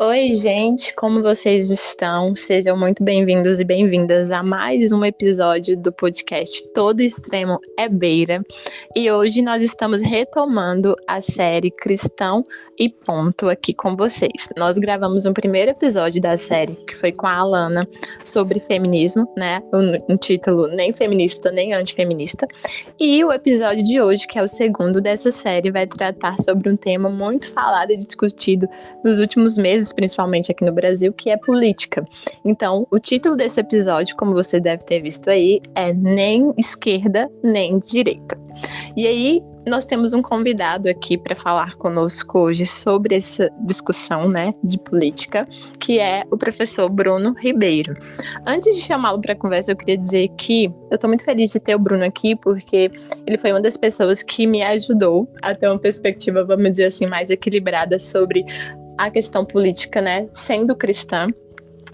Oi, gente, como vocês estão? Sejam muito bem-vindos e bem-vindas a mais um episódio do podcast Todo Extremo é Beira. E hoje nós estamos retomando a série Cristão e Ponto aqui com vocês. Nós gravamos um primeiro episódio da série, que foi com a Alana, sobre feminismo, né? Um, um título nem feminista nem antifeminista. E o episódio de hoje, que é o segundo dessa série, vai tratar sobre um tema muito falado e discutido nos últimos meses principalmente aqui no Brasil, que é política. Então, o título desse episódio, como você deve ter visto aí, é Nem esquerda, nem direita. E aí, nós temos um convidado aqui para falar conosco hoje sobre essa discussão, né, de política, que é o professor Bruno Ribeiro. Antes de chamá-lo para conversa, eu queria dizer que eu estou muito feliz de ter o Bruno aqui, porque ele foi uma das pessoas que me ajudou a ter uma perspectiva, vamos dizer assim, mais equilibrada sobre a questão política, né, sendo cristã,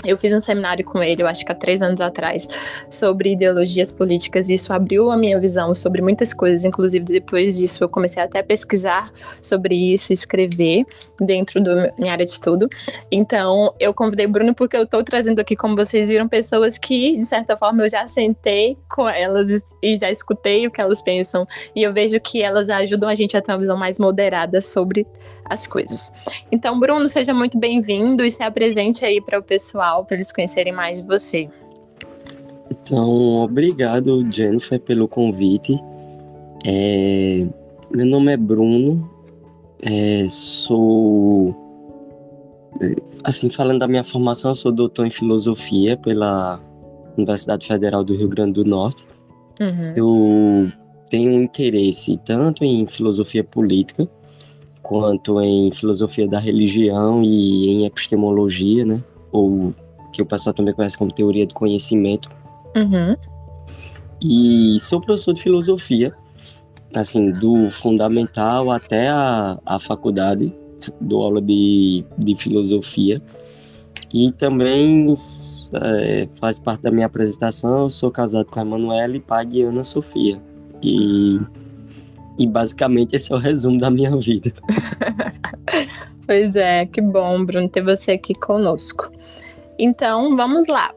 eu fiz um seminário com ele, eu acho que há três anos atrás, sobre ideologias políticas, e isso abriu a minha visão sobre muitas coisas. Inclusive, depois disso, eu comecei até a pesquisar sobre isso, escrever dentro da minha área de estudo. Então, eu convidei o Bruno porque eu estou trazendo aqui, como vocês viram, pessoas que, de certa forma, eu já sentei com elas e já escutei o que elas pensam, e eu vejo que elas ajudam a gente a ter uma visão mais moderada sobre as coisas. Então, Bruno, seja muito bem-vindo e se apresente aí para o pessoal, para eles conhecerem mais de você. Então, obrigado, Jennifer, pelo convite. É... Meu nome é Bruno, é... sou. É, assim, falando da minha formação, eu sou doutor em filosofia pela Universidade Federal do Rio Grande do Norte. Uhum. Eu tenho um interesse tanto em filosofia política, quanto em filosofia da religião e em epistemologia, né? Ou que o pessoal também conhece como teoria do conhecimento. Uhum. E sou professor de filosofia, assim, do fundamental até a, a faculdade, dou aula de, de filosofia. E também é, faz parte da minha apresentação, sou casado com a Emanuela e pai de Ana Sofia. E e basicamente esse é o resumo da minha vida. pois é, que bom, Bruno, ter você aqui conosco. Então, vamos lá.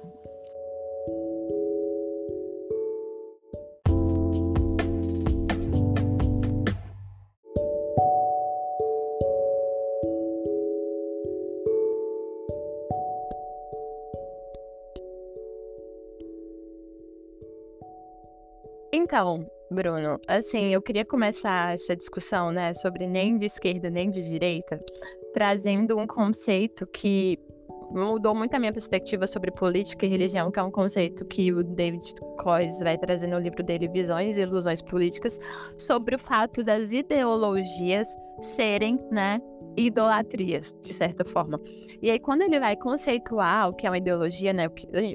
Então, Bruno, assim, eu queria começar essa discussão, né, sobre nem de esquerda nem de direita, trazendo um conceito que mudou muito a minha perspectiva sobre política e religião, que é um conceito que o David Coyce vai trazer no livro dele Visões e Ilusões Políticas, sobre o fato das ideologias serem, né, idolatrias, de certa forma. E aí, quando ele vai conceituar o que é uma ideologia, né?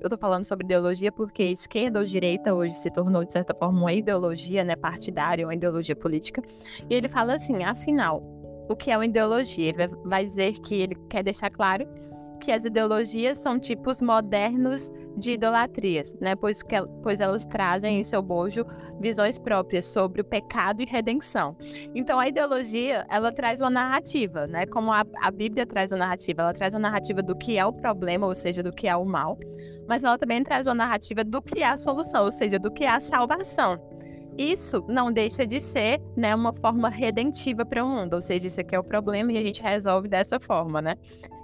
Eu tô falando sobre ideologia porque esquerda ou direita hoje se tornou, de certa forma, uma ideologia, né? Partidária, uma ideologia política. E ele fala assim: afinal, o que é uma ideologia? Ele vai dizer que ele quer deixar claro que as ideologias são tipos modernos de idolatrias, né? Pois, que, pois elas trazem em seu bojo visões próprias sobre o pecado e redenção. Então, a ideologia, ela traz uma narrativa, né? Como a, a Bíblia traz uma narrativa, ela traz uma narrativa do que é o problema, ou seja, do que é o mal, mas ela também traz uma narrativa do que é a solução, ou seja, do que é a salvação. Isso não deixa de ser né, uma forma redentiva para o mundo, ou seja, isso aqui é o problema e a gente resolve dessa forma, né?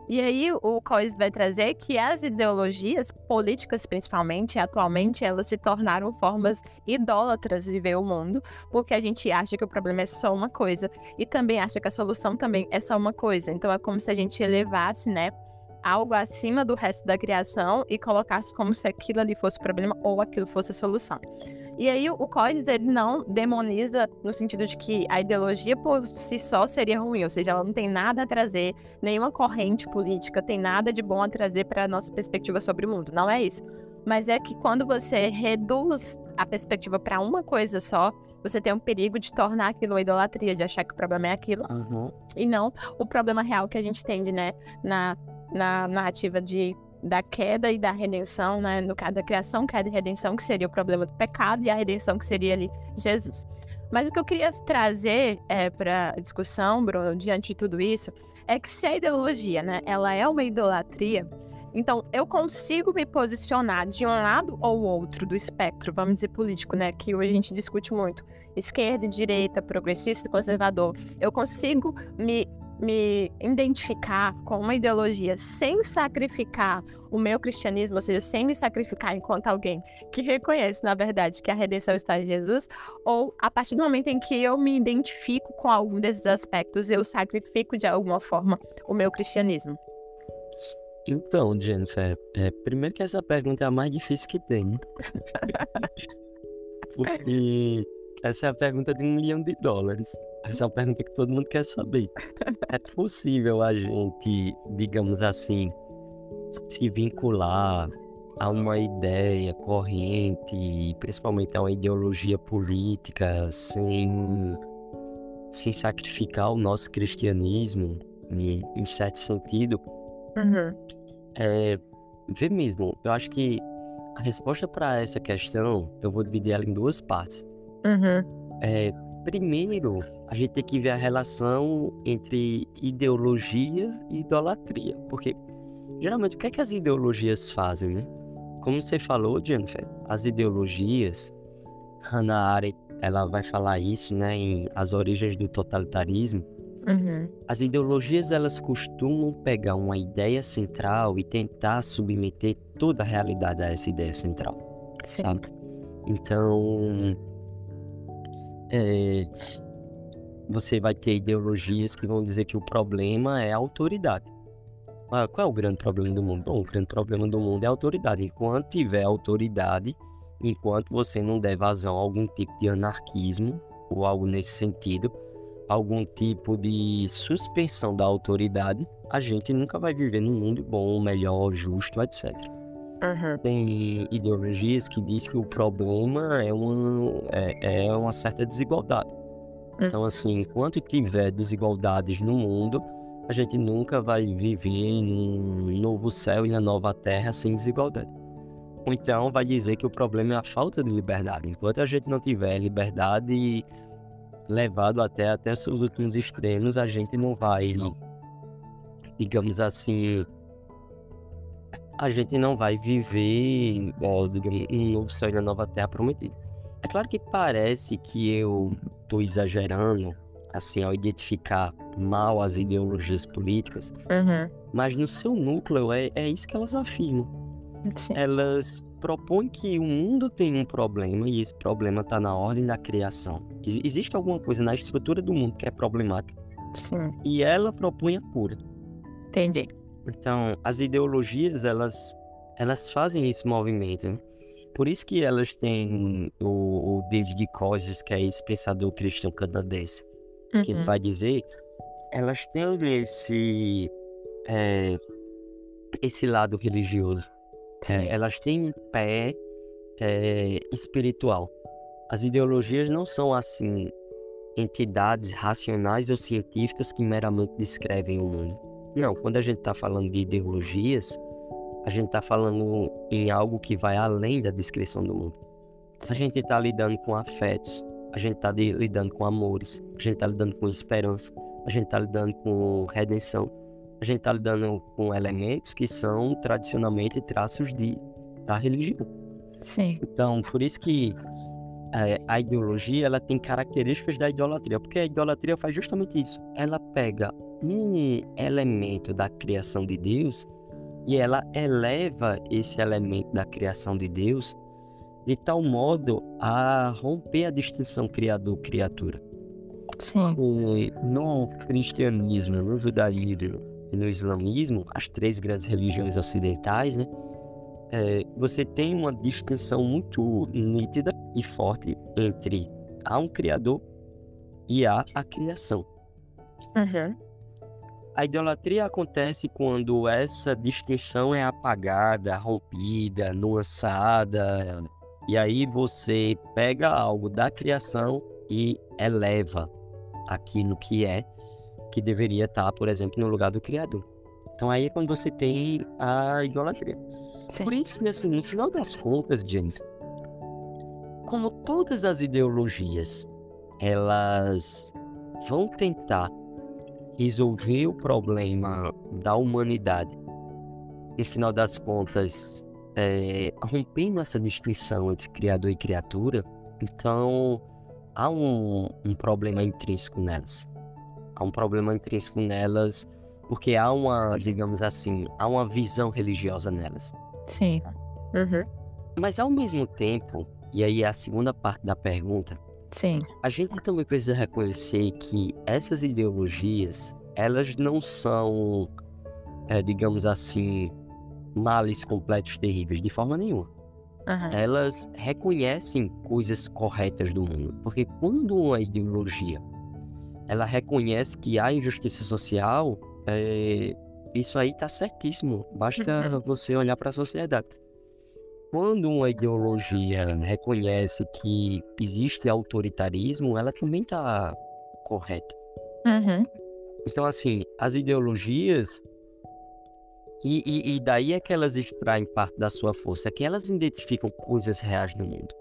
E aí o Cois vai trazer que as ideologias políticas, principalmente, atualmente, elas se tornaram formas idólatras de ver o mundo, porque a gente acha que o problema é só uma coisa e também acha que a solução também é só uma coisa. Então é como se a gente elevasse, né, algo acima do resto da criação e colocasse como se aquilo ali fosse o problema ou aquilo fosse a solução. E aí o Coides, ele não demoniza no sentido de que a ideologia por si só seria ruim, ou seja, ela não tem nada a trazer, nenhuma corrente política tem nada de bom a trazer para a nossa perspectiva sobre o mundo. Não é isso. Mas é que quando você reduz a perspectiva para uma coisa só, você tem um perigo de tornar aquilo uma idolatria, de achar que o problema é aquilo. Uhum. E não o problema real que a gente tem, né, na, na narrativa de da queda e da redenção, né? No caso da criação, queda e redenção, que seria o problema do pecado, e a redenção, que seria ali Jesus. Mas o que eu queria trazer é, para a discussão, Bruno, diante de tudo isso, é que se a ideologia, né, ela é uma idolatria, então eu consigo me posicionar de um lado ou outro do espectro, vamos dizer, político, né, que hoje a gente discute muito, esquerda, direita, progressista, conservador. Eu consigo me me identificar com uma ideologia sem sacrificar o meu cristianismo, ou seja, sem me sacrificar enquanto alguém que reconhece, na verdade, que a redenção está em Jesus, ou a partir do momento em que eu me identifico com algum desses aspectos, eu sacrifico de alguma forma o meu cristianismo? Então, Jennifer, é, primeiro que essa pergunta é a mais difícil que tem? Porque essa é a pergunta de um milhão de dólares. Essa é uma pergunta que todo mundo quer saber. É possível a gente, digamos assim, se vincular a uma ideia corrente, principalmente a uma ideologia política, sem, sem sacrificar o nosso cristianismo, em, em certo sentido? Uhum. É, vê mesmo, eu acho que a resposta para essa questão eu vou dividir ela em duas partes. Uhum. É, primeiro, a gente tem que ver a relação entre ideologia e idolatria. Porque, geralmente, o que é que as ideologias fazem, né? Como você falou, Jennifer, as ideologias, Hannah Arendt, ela vai falar isso, né, em As Origens do Totalitarismo. Uhum. As ideologias, elas costumam pegar uma ideia central e tentar submeter toda a realidade a essa ideia central, Sim. sabe? Então, é, você vai ter ideologias que vão dizer que o problema é a autoridade. Ah, qual é o grande problema do mundo? Bom, o grande problema do mundo é a autoridade. Enquanto tiver autoridade, enquanto você não der vazão a algum tipo de anarquismo ou algo nesse sentido, algum tipo de suspensão da autoridade, a gente nunca vai viver num mundo bom, melhor, justo, etc. Uhum. Tem ideologias que dizem que o problema é uma, é, é uma certa desigualdade. Então, assim, enquanto tiver desigualdades no mundo, a gente nunca vai viver num novo céu e na nova terra sem desigualdade. Ou então vai dizer que o problema é a falta de liberdade. Enquanto a gente não tiver liberdade levado até, até seus últimos extremos, a gente não vai, digamos assim, a gente não vai viver ó, digamos, um novo céu e uma nova terra prometido. É claro que parece que eu estou exagerando, assim, ao identificar mal as ideologias políticas, Uhum. mas no seu núcleo é, é isso que elas afirmam. Sim. Elas propõem que o mundo tem um problema e esse problema está na ordem da criação. Ex- existe alguma coisa na estrutura do mundo que é problemática Sim. e ela propõe a cura. Entendi. Então, as ideologias, elas, elas fazem esse movimento. né? Por isso que elas têm o, o David Kosis, que é esse pensador cristão canadense, que Uhum. vai dizer, elas têm esse, é, esse lado religioso. É, elas têm um pé é, espiritual. As ideologias não são assim entidades racionais ou científicas que meramente descrevem o mundo. Não, quando a gente está falando de ideologias, a gente está falando em algo que vai além da descrição do mundo. A gente está lidando com afetos, a gente está lidando com amores, a gente está lidando com esperança, a gente está lidando com redenção, a gente está lidando com elementos que são tradicionalmente traços de, da religião. Sim. Então, por isso que é, a ideologia ela tem características da idolatria, porque a idolatria faz justamente isso. Ela pega um elemento da criação de Deus e ela eleva esse elemento da criação de Deus de tal modo a romper a distinção criador-criatura. Sim. E no cristianismo, no judaísmo e no islamismo, as três grandes religiões ocidentais, né? É, você tem uma distinção muito nítida e forte entre há um criador e há a criação. Uhum. A idolatria acontece quando essa distinção é apagada, rompida, nuançada, e aí você pega algo da criação e eleva aquilo que é, que deveria estar, por exemplo, no lugar do Criador. Então aí é quando você tem a idolatria. Sim. Por isso que, assim, no final das contas, Jennifer, como todas as ideologias, elas vão tentar resolver o problema da humanidade, e final das contas, é, rompendo essa distinção entre criador e criatura, então há um, um problema intrínseco nelas. Há um problema intrínseco nelas porque há uma, digamos assim, há uma visão religiosa nelas. Sim. Uhum. Mas ao mesmo tempo, e aí é a segunda parte da pergunta, Sim. A gente também precisa reconhecer que essas ideologias, elas não são, é, digamos assim, males completos terríveis de forma nenhuma. Uhum. Elas reconhecem coisas corretas do mundo, porque quando uma ideologia ela reconhece que há injustiça social, é, isso aí está certíssimo. Basta Uhum. você olhar para a sociedade. Quando uma ideologia reconhece que existe autoritarismo, ela também está correta. Uhum. Então, assim, as ideologias. E, e, e daí é que elas extraem parte da sua força, é que elas identificam coisas reais do mundo.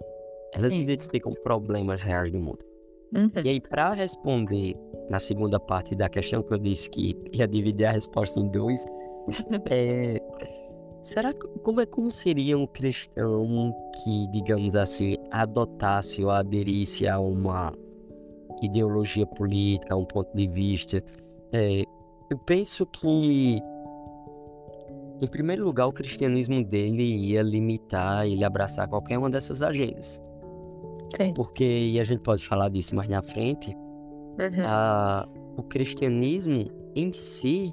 Elas Sim. identificam problemas reais do mundo. Uhum. E aí, para responder na segunda parte da questão que eu disse que ia dividir a resposta em dois, é, será como é como seria um cristão que, digamos assim, adotasse ou aderisse a uma ideologia política, a um ponto de vista? É, eu penso que, em primeiro lugar, o cristianismo dele ia limitar, ele abraçar qualquer uma dessas agendas. Sim. Porque, e a gente pode falar disso mais na frente, Uhum. a- o cristianismo em si,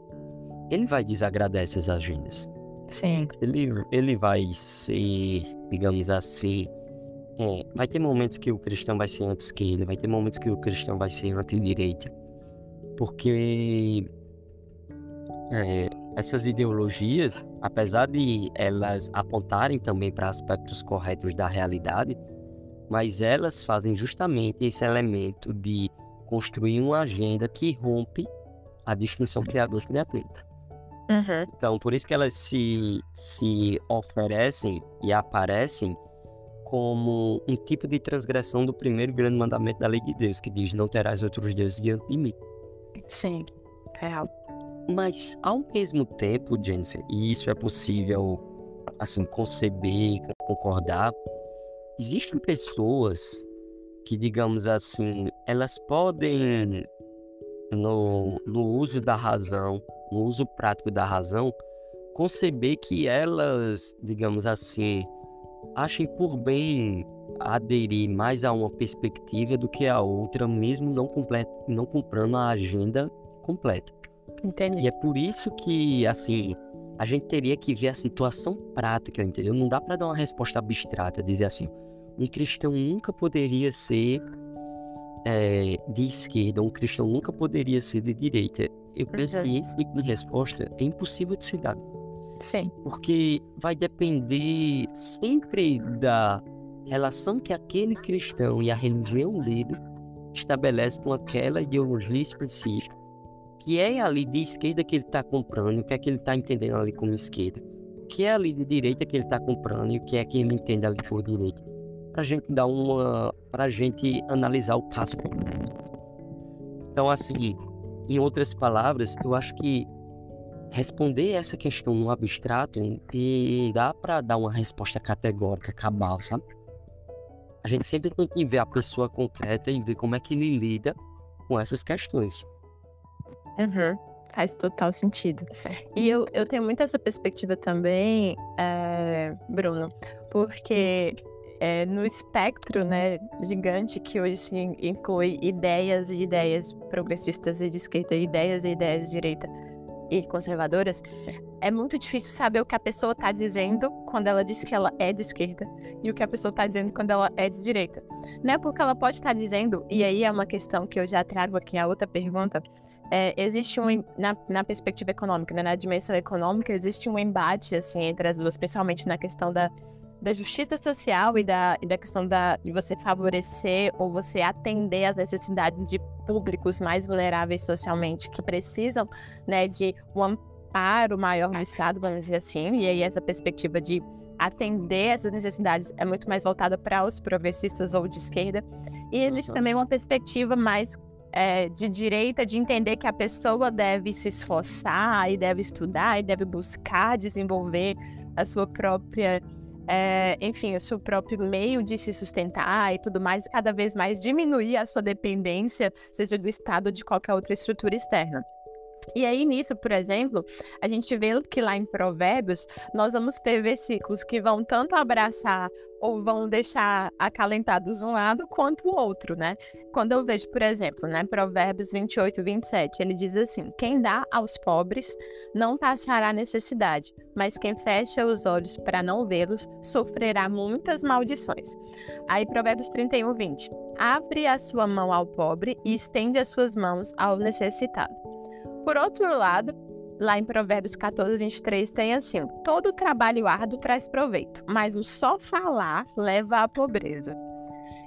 ele vai desagradar essas agendas. Sim. Ele, ele vai ser, digamos assim, é, vai ter momentos que o cristão vai ser anti-esquerda, vai ter momentos que o cristão vai ser anti-direita. Porque é, essas ideologias, apesar de elas apontarem também para aspectos corretos da realidade, mas elas fazem justamente esse elemento de construir uma agenda que rompe a distinção criador-criatura. Uhum. Então, por isso que elas se, se oferecem e aparecem como um tipo de transgressão do primeiro grande mandamento da lei de Deus, que diz: Não terás outros deuses diante de mim. Sim. Real. Mas, ao mesmo tempo, Jennifer, e isso é possível, assim, conceber, concordar, existem pessoas que, digamos assim, elas podem, no, no uso da razão, no uso prático da razão, conceber que elas, digamos assim, achem por bem aderir mais a uma perspectiva do que a outra, mesmo não, comple- não comprando a agenda completa. Entendi. E é por isso que, assim, a gente teria que ver a situação prática, entendeu? Não dá para dar uma resposta abstrata, dizer assim, um cristão nunca poderia ser é, de esquerda, um cristão nunca poderia ser de direita. Eu penso Uhum. que esse tipo de resposta é impossível de se dar, Sim. porque vai depender sempre da relação que aquele cristão e a religião dele estabelece com aquela ideologia específica que é ali de esquerda que ele está comprando, o que é que ele está entendendo ali como esquerda, o que é ali de direita que ele está comprando e o que é que ele entende ali por direita, para gente dar uma, para gente analisar o caso. Então, assim, em outras palavras, eu acho que responder essa questão no abstrato não dá para dar uma resposta categórica, cabal, sabe? A gente sempre tem que ver a pessoa concreta e ver como é que ele lida com essas questões. Uhum. Faz total sentido. E eu, eu tenho muito essa perspectiva também, eh, Bruno, porque eh, no espectro né, gigante que hoje se inclui ideias e ideias progressistas e de esquerda, ideias e ideias de direita e conservadoras, é muito difícil saber o que a pessoa está dizendo quando ela diz que ela é de esquerda e o que a pessoa está dizendo quando ela é de direita. Né? Porque ela pode estar dizendo, e aí é uma questão que eu já trago aqui a outra pergunta, é, existe um, na, na perspectiva econômica, né, na dimensão econômica, existe um embate assim, entre as duas, principalmente na questão da, da justiça social e da, e da questão da, de você favorecer ou você atender às necessidades de públicos mais vulneráveis socialmente, que precisam né, de um amparo maior do Estado, vamos dizer assim, e aí essa perspectiva de atender essas necessidades é muito mais voltada para os progressistas ou de esquerda. E existe uhum. também uma perspectiva mais é, de direita de entender que a pessoa deve se esforçar e deve estudar e deve buscar desenvolver a sua própria, é, enfim, o seu próprio meio de se sustentar e tudo mais, cada vez mais diminuir a sua dependência, seja do Estado ou de qualquer outra estrutura externa. E aí, nisso, por exemplo, a gente vê que lá em Provérbios, nós vamos ter versículos que vão tanto abraçar ou vão deixar acalentados um lado quanto o outro, né? Quando eu vejo, por exemplo, né, Provérbios 28, 27, ele diz assim: Quem dá aos pobres não passará necessidade, mas quem fecha os olhos para não vê-los sofrerá muitas maldições. Aí, Provérbios 31, 20. Abre a sua mão ao pobre e estende as suas mãos ao necessitado. Por outro lado, lá em Provérbios 14, 23, tem assim: todo trabalho árduo traz proveito, mas o só falar leva à pobreza.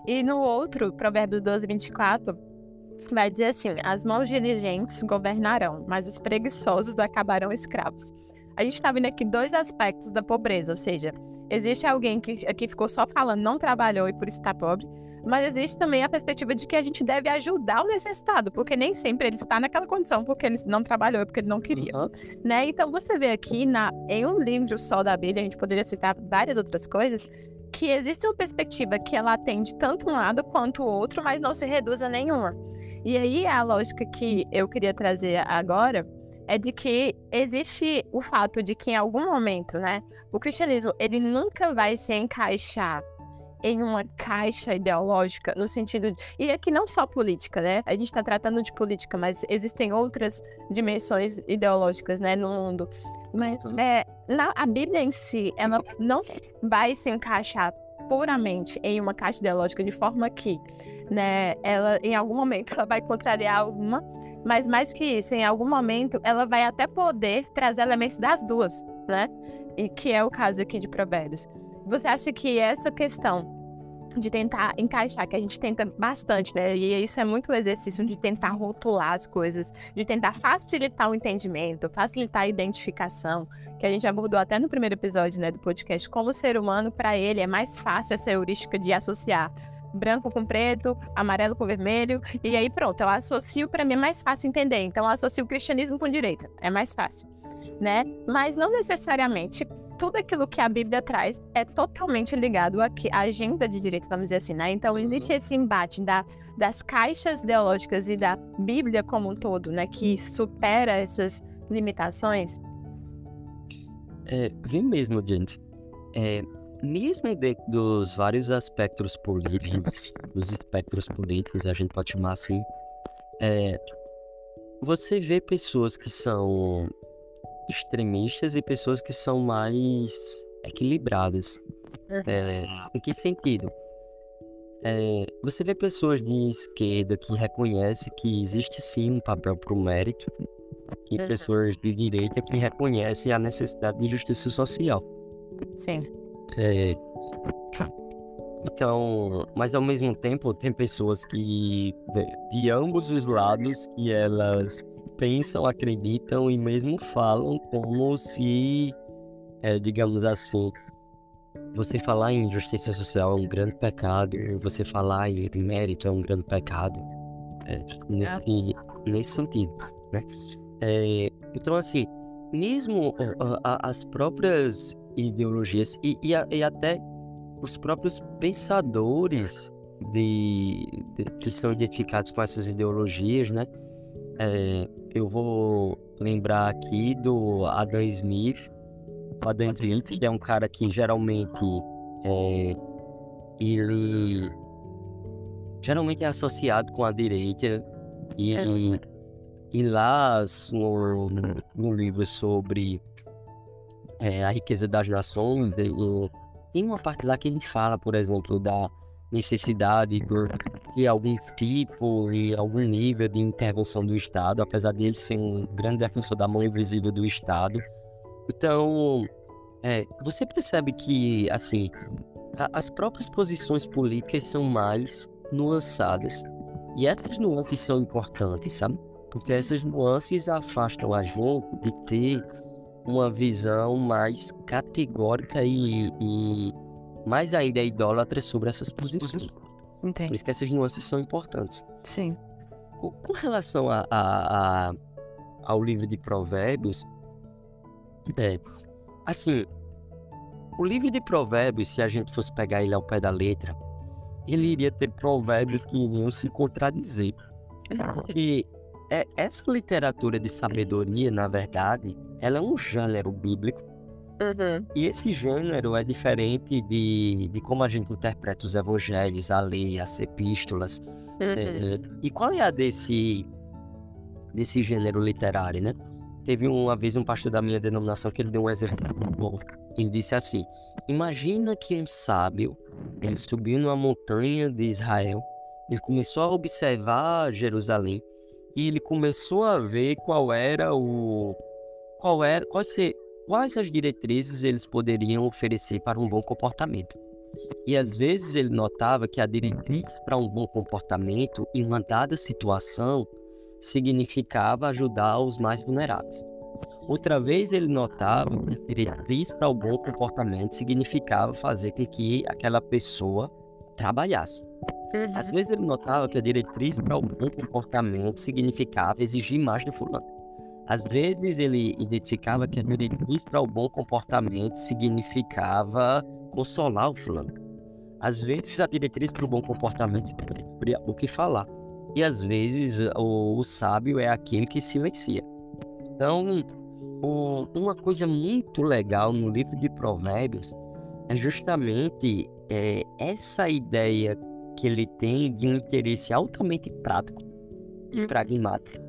E no outro, Provérbios 12, 24, vai dizer assim: as mãos diligentes governarão, mas os preguiçosos acabarão escravos. A gente está vendo aqui dois aspectos da pobreza, ou seja, existe alguém que aqui ficou só falando, não trabalhou e por isso está pobre, mas existe também a perspectiva de que a gente deve ajudar o necessitado, porque nem sempre ele está naquela condição porque ele não trabalhou, porque ele não queria, uhum. né? Então você vê aqui na, em um livro só da Bíblia, a gente poderia citar várias outras coisas, que existe uma perspectiva que ela atende tanto um lado quanto o outro, mas não se reduz a nenhuma. E aí a lógica que eu queria trazer agora é de que existe o fato de que em algum momento, né, o cristianismo ele nunca vai se encaixar em uma caixa ideológica, no sentido de. E aqui não só política, né? A gente está tratando de política, mas existem outras dimensões ideológicas, né, no mundo. Mas é, na, a Bíblia em si, ela não vai se encaixar puramente em uma caixa ideológica de forma que, né, ela em algum momento ela vai contrariar alguma, mas mais que isso, em algum momento ela vai até poder trazer elementos das duas, né? E que é o caso aqui de Provérbios. Você acha que essa questão de tentar encaixar, que a gente tenta bastante, né? E isso é muito exercício de tentar rotular as coisas, de tentar facilitar o entendimento, facilitar a identificação, que a gente abordou até no primeiro episódio, né, do podcast, como o ser humano, para ele, é mais fácil essa heurística de associar branco com preto, amarelo com vermelho, e aí pronto, eu associo, para mim é mais fácil entender. Então eu associo o cristianismo com direita, é mais fácil, né? Mas não necessariamente tudo aquilo que a Bíblia traz é totalmente ligado à agenda de direito, vamos dizer assim, né? Então, existe uhum. esse embate da, das caixas ideológicas e da Bíblia como um todo, né? Que supera essas limitações. É, vem mesmo, gente. É, mesmo dos vários aspectos políticos, dos espectros políticos, a gente pode chamar assim, é, você vê pessoas que são extremistas e pessoas que são mais equilibradas. É, em que sentido? É, você vê pessoas de esquerda que reconhecem que existe sim um papel para o mérito e uhum. pessoas de direita que reconhecem a necessidade de justiça social. Sim. É, então, mas ao mesmo tempo tem pessoas que de ambos os lados que elas pensam, acreditam e mesmo falam como se, é, digamos assim, você falar em justiça social é um grande pecado, você falar em mérito é um grande pecado, é, nesse, nesse sentido, né? É, então, assim, mesmo as próprias ideologias e, e, e até os próprios pensadores de, de, que são identificados com essas ideologias, né? É, eu vou lembrar aqui do Adam Smith. O Adam Smith é um cara que geralmente é, ele geralmente é associado com a direita e, é. e lá no, no livro sobre é, a riqueza das nações tem uma parte lá que ele fala, por exemplo, da necessidade de algum tipo e algum nível de intervenção do Estado, apesar dele ser um grande defensor da mão invisível do Estado. Então, é, você percebe que, assim, a, as próprias posições políticas são mais nuançadas. E essas nuances são importantes, sabe? Porque essas nuances afastam a gente de ter uma visão mais categórica e, e mais ainda idólatra sobre essas posições. Entendi. Por isso que essas nuances são importantes. Sim. Com, relação a, a- a- ao livro de Provérbios, é, assim, o livro de Provérbios, se a gente fosse pegar ele ao pé da letra, ele iria ter provérbios que iriam se contradizer. Porque é, essa literatura de sabedoria, na verdade, ela é um gênero bíblico. Uhum. E esse gênero é diferente de, de como a gente interpreta os evangelhos, a lei, as epístolas. Uhum. É, e qual é a desse, desse gênero literário, né? Teve uma vez um pastor da minha denominação que ele deu um exemplo muito bom. Ele disse assim: Imagina que um sábio ele subiu numa montanha de Israel, ele começou a observar Jerusalém e ele começou a ver qual era o qual era quais, se- quais as diretrizes eles poderiam oferecer para um bom comportamento. E às vezes ele notava que a diretriz para um bom comportamento em uma dada situação significava ajudar os mais vulneráveis. Outra vez ele notava que a diretriz para o bom comportamento significava fazer com que aquela pessoa trabalhasse. Às vezes ele notava que a diretriz para o bom comportamento significava exigir mais do fulano. Às vezes ele identificava que a diretriz para o bom comportamento significava consolar o fulano. Às vezes a diretriz para o bom comportamento significa o que falar. E às vezes o, o sábio é aquele que silencia. Então, o- uma coisa muito legal no livro de Provérbios é justamente é, essa ideia que ele tem de um interesse altamente prático e Hum. pragmático.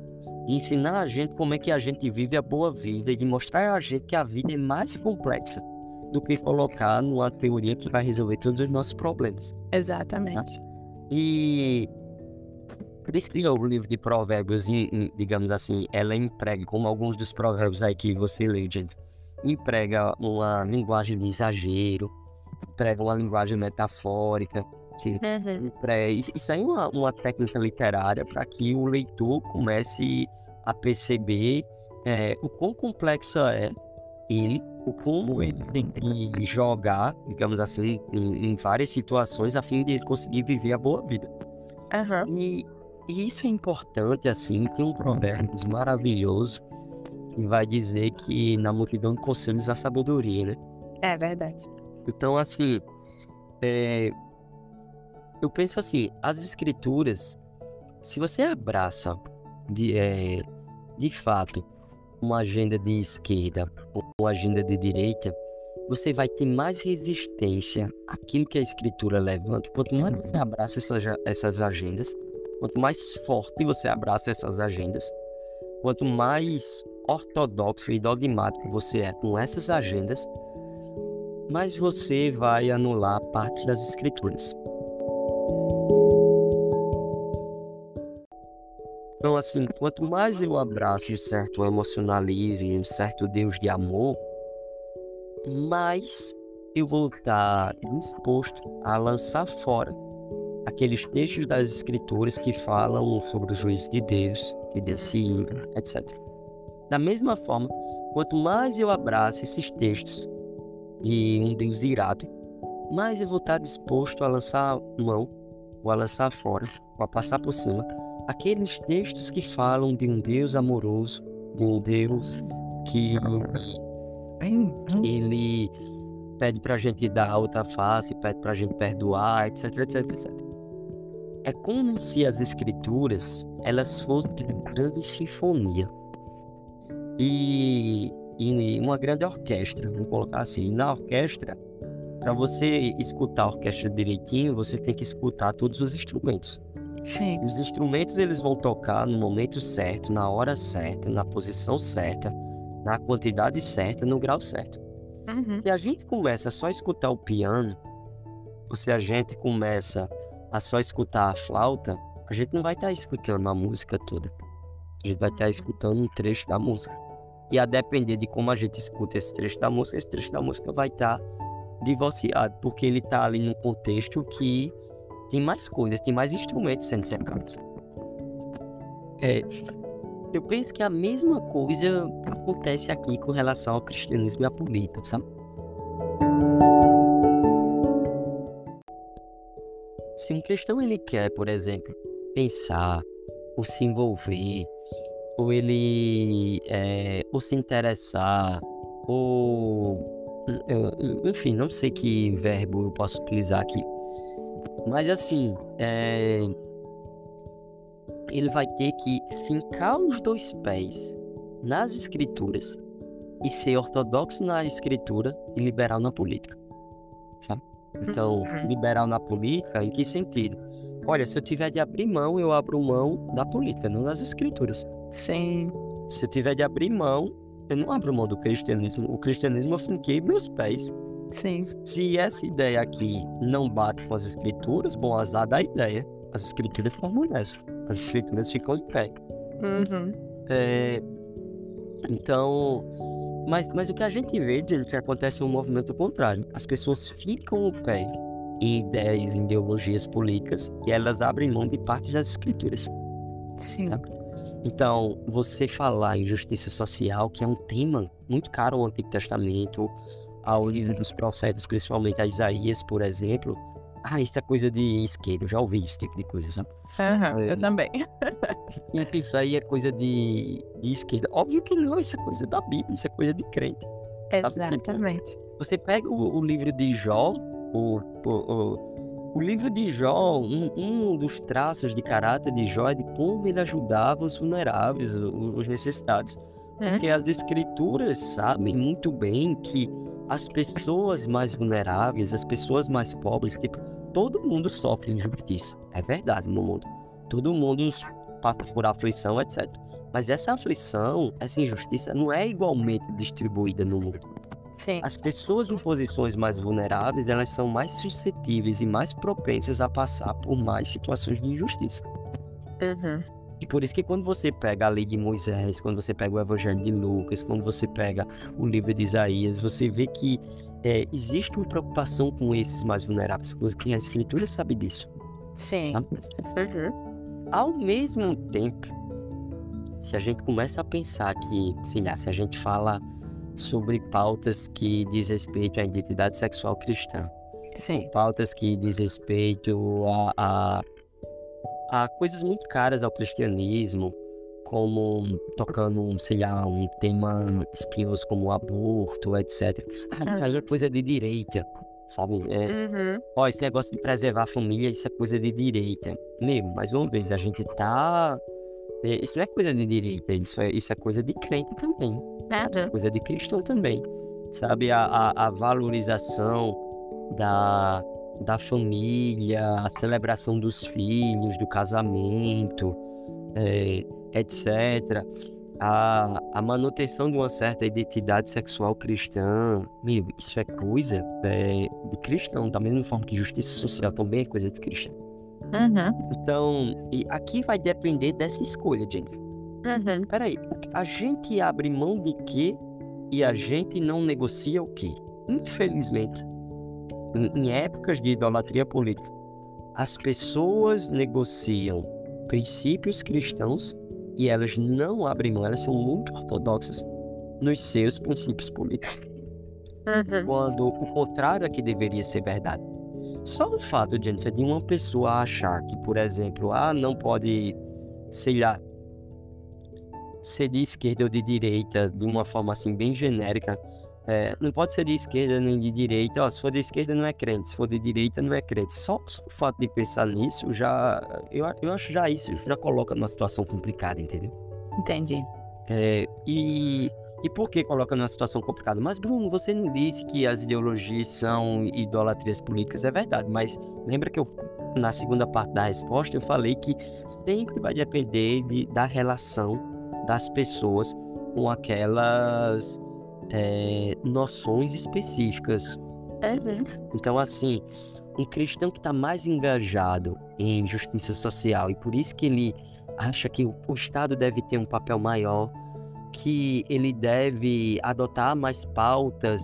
De ensinar a gente como é que a gente vive a boa vida e de mostrar a gente que a vida é mais complexa do que colocar numa teoria que vai resolver todos os nossos problemas. Exatamente. E por isso que o livro de provérbios, digamos assim, ela emprega, como alguns dos provérbios aí que você lê, gente, emprega uma linguagem de exagero, emprega uma linguagem metafórica, que Uhum. empre- isso é uma, uma técnica literária para que o leitor comece a perceber é, o quão complexa é ele, o como ele tem que jogar, digamos assim, em, em várias situações a fim de conseguir viver a boa vida. Aham. E, e isso é importante, assim, tem um provérbio maravilhoso que vai dizer que na multidão de conselhos há sabedoria, né? É verdade. Então, assim, é, eu penso assim, as escrituras, se você abraça de, é, de fato uma agenda de esquerda ou uma agenda de direita, você vai ter mais resistência àquilo que a escritura levanta. Quanto mais você abraça essas, essas agendas, quanto mais forte você abraça essas agendas, quanto mais ortodoxo e dogmático você é com essas agendas, mais você vai anular parte das escrituras. Então, assim, quanto mais eu abraço um certo emocionalismo um certo Deus de amor, mais eu vou estar disposto a lançar fora aqueles textos das escrituras que falam sobre o juízo de Deus, que Deus se ira, etc. Da mesma forma, quanto mais eu abraço esses textos de um Deus irado, mais eu vou estar disposto a lançar mão, ou a lançar fora, ou a passar por cima, aqueles textos que falam de um Deus amoroso, de um Deus que ele pede pra gente dar a outra face, pede pra gente perdoar, etc, etc, etc. É como se as escrituras, elas fossem uma grande sinfonia. E, e uma grande orquestra, vamos colocar assim. Na orquestra, para você escutar a orquestra direitinho, você tem que escutar todos os instrumentos. Sim. Os instrumentos eles vão tocar no momento certo, na hora certa, na posição certa, na quantidade certa, no grau certo. Uhum. Se a gente começa a só escutar o piano, ou se a gente começa a só escutar a flauta, a gente não vai estar escutando a música toda. A gente vai estar escutando um trecho da música. E a depender de como a gente escuta esse trecho da música, esse trecho da música vai estar divorciado, porque ele está ali num contexto que tem mais coisas, tem mais instrumentos sendo cercados. É, eu penso que a mesma coisa acontece aqui com relação ao cristianismo e à política, sabe? Se um cristão ele quer, por exemplo, pensar ou se envolver, ou ele é, ou se interessar, ou enfim, não sei que verbo eu posso utilizar aqui, mas assim, é, ele vai ter que fincar os dois pés nas escrituras e ser ortodoxo na escritura e liberal na política, sabe? Então, uhum. liberal na política, em que sentido? Olha, se eu tiver de abrir mão, eu abro mão da política, não das escrituras. Sim. Se eu tiver de abrir mão, eu não abro mão do cristianismo. O cristianismo eu finquei meus pés. Sim. Se essa ideia aqui não bate com as escrituras, bom, azar da ideia. As escrituras permanecem. As escrituras ficam de pé. Uhum. É, então, mas, mas o que a gente vê, gente, que acontece é um movimento contrário. As pessoas ficam o pé em ideias, em ideologias políticas e elas abrem mão de parte das escrituras. Sim. Sabe? Então, você falar em justiça social, que é um tema muito caro ao Antigo Testamento, ao livro dos profetas, principalmente a Isaías, por exemplo. Ah, isso é coisa de esquerda, eu já ouvi esse tipo de coisa, sabe? Uhum, é, eu também. isso aí é coisa de, de, esquerda. Óbvio que não, isso é coisa da Bíblia, isso é coisa de crente. Exatamente. Você pega o, o livro de Jó, o, o, o, livro de Jó, um, um, dos traços de caráter de Jó é de como ele ajudava os vulneráveis, os, os necessitados. É. Porque as escrituras sabem muito bem que as pessoas mais vulneráveis, as pessoas mais pobres, que todo mundo sofre injustiça. É verdade no mundo. Todo mundo passa por aflição, etc. Mas essa aflição, essa injustiça não é igualmente distribuída no mundo. Sim. As pessoas em posições mais vulneráveis, elas são mais suscetíveis e mais propensas a passar por mais situações de injustiça. Uhum. E por isso que quando você pega a lei de Moisés, quando você pega o Evangelho de Lucas, quando você pega o livro de Isaías, você vê que é, existe uma preocupação com esses mais vulneráveis, porque a Escritura sabe disso. Sim. Tá? Uhum. Ao mesmo tempo, se a gente começa a pensar que, sei lá, se a gente fala sobre pautas que diz respeito à identidade sexual cristã, Sim. pautas que diz respeito a, a há coisas muito caras ao cristianismo, como tocando, sei lá, um tema espinhoso como aborto, etc. Aí é coisa de direita, sabe? É, uhum. Ó, esse negócio de preservar a família, isso é coisa de direita. Mesmo, mais uma vez, a gente tá... É, isso não é coisa de direita, isso é, isso é coisa de crente também. Uhum. Isso é coisa de cristão também. Sabe, a, a, a valorização da da família, a celebração dos filhos, do casamento, é, etc. A, a manutenção de uma certa identidade sexual cristã, meu, isso é coisa é, de cristão, da mesma forma que justiça social também é coisa de cristão. Uhum. Então, e aqui vai depender dessa escolha, Jennifer. Uhum. Peraí, a gente abre mão de quê e a gente não negocia o quê? Infelizmente, em épocas de idolatria política, as pessoas negociam princípios cristãos e elas não abrem mão, elas são muito ortodoxas nos seus princípios políticos. Uhum. Quando o contrário é que deveria ser verdade. Só o fato, Jennifer, de uma pessoa achar que, por exemplo, ah, não pode, sei lá, ser de esquerda ou de direita de uma forma assim bem genérica, é, não pode ser de esquerda nem de direita. Ó, se for de esquerda não é crente, se for de direita não é crente. Só, o fato de pensar nisso já, eu, eu acho já isso já coloca numa situação complicada, entendeu? Entendi. É, e, e por que coloca numa situação complicada? Mas Bruno, você não disse que as ideologias são idolatrias políticas, é verdade. Mas lembra que eu na segunda parte da resposta eu falei que sempre vai depender de, da relação das pessoas com aquelas é, noções específicas. Uhum. Então, assim, um cristão que está mais engajado em justiça social e por isso que ele acha que o Estado deve ter um papel maior, que ele deve adotar mais pautas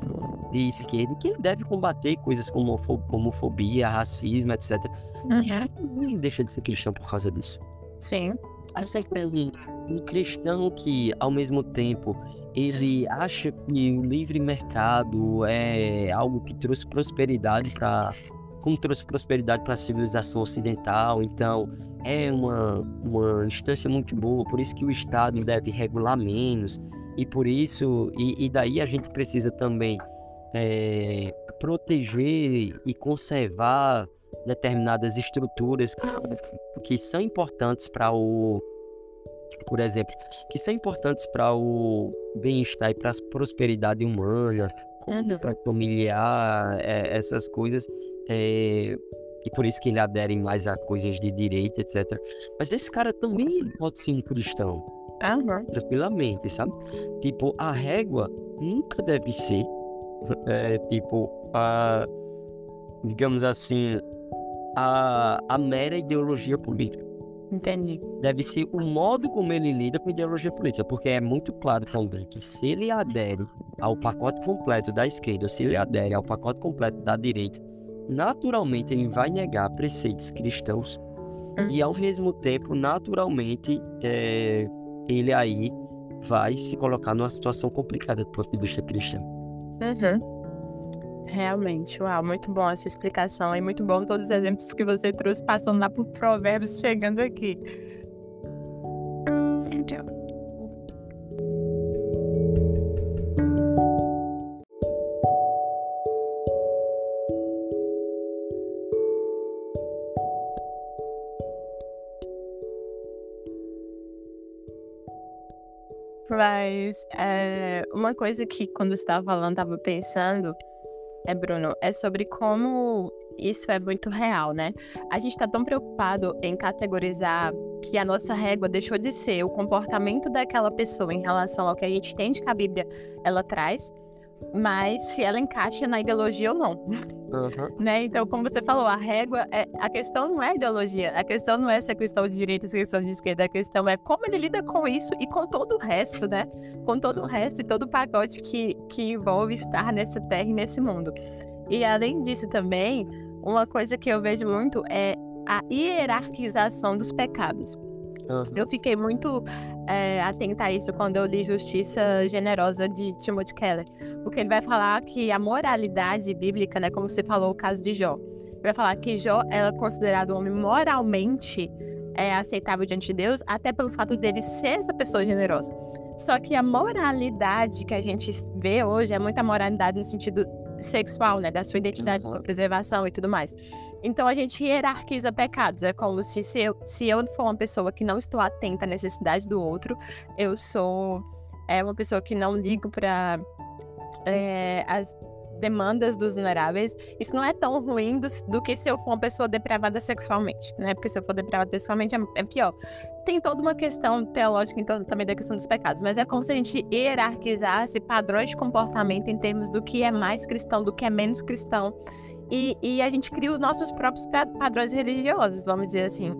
de esquerda, que ele deve combater coisas como homofobia, racismo, etc. Uhum. Ninguém deixa de ser cristão por causa disso. Sim. assim, um cristão que, ao mesmo tempo, ele acha que o livre mercado é algo que trouxe prosperidade para como trouxe prosperidade para a civilização ocidental, então é uma, uma instância muito boa, por isso que o Estado deve regular menos, e por isso, e, e daí a gente precisa também é, proteger e conservar determinadas estruturas que, que são importantes para o por exemplo, que são importantes para o bem-estar e para a prosperidade humana, uhum. para familiar, é, essas coisas. É, e por isso que ele adere mais a coisas de direita, etc. Mas esse cara também pode ser um cristão. Uhum. Tranquilamente, sabe? Tipo, a régua nunca deve ser, é, tipo, a, digamos assim, a, a mera ideologia política. Entendi. Deve ser o modo como ele lida com a ideologia política, porque é muito claro também que se ele adere ao pacote completo da esquerda, se ele adere ao pacote completo da direita, naturalmente ele vai negar preceitos cristãos uhum. e ao mesmo tempo, naturalmente, é, ele aí vai se colocar numa situação complicada do ponto de vista cristão. Uhum. Realmente, uau, muito bom essa explicação e muito bom todos os exemplos que você trouxe passando lá por provérbios chegando aqui. Então. Mas é, uma coisa que quando você estava falando, estava pensando é, Bruno, é sobre como isso é muito real, né? A gente está tão preocupado em categorizar que a nossa régua deixou de ser o comportamento daquela pessoa em relação ao que a gente entende que a Bíblia ela traz, mas se ela encaixa na ideologia ou não. Uhum. né? Então, como você falou, a régua, é, a questão não é ideologia, a questão não é se é questão de direita, se é questão de esquerda, a questão é como ele lida com isso e com todo o resto, né? Com todo o resto e todo o pacote que, que envolve estar nessa terra e nesse mundo. E além disso também, uma coisa que eu vejo muito é a hierarquização dos pecados. Eu fiquei muito é, atenta a isso quando eu li Justiça Generosa de Timothy Keller, porque ele vai falar que a moralidade bíblica, né, como você falou o caso de Jó, ele vai falar que Jó é considerado um homem moralmente é, aceitável diante de Deus, até pelo fato dele ser essa pessoa generosa. Só que a moralidade que a gente vê hoje é muita moralidade no sentido sexual, né, da sua identidade, uhum. sua preservação e tudo mais. Então a gente hierarquiza pecados. É como se, se, eu, se eu for uma pessoa que não estou atenta à necessidade do outro, eu sou é uma pessoa que não ligo para é, as demandas dos vulneráveis, isso não é tão ruim do, do, que se eu for uma pessoa depravada sexualmente, né? Porque se eu for depravada sexualmente é, é pior. Tem toda uma questão teológica torno também da questão dos pecados, mas é como se a gente hierarquizasse padrões de comportamento em termos do que é mais cristão, do que é menos cristão. E, e a gente cria os nossos próprios padrões religiosos, vamos dizer assim.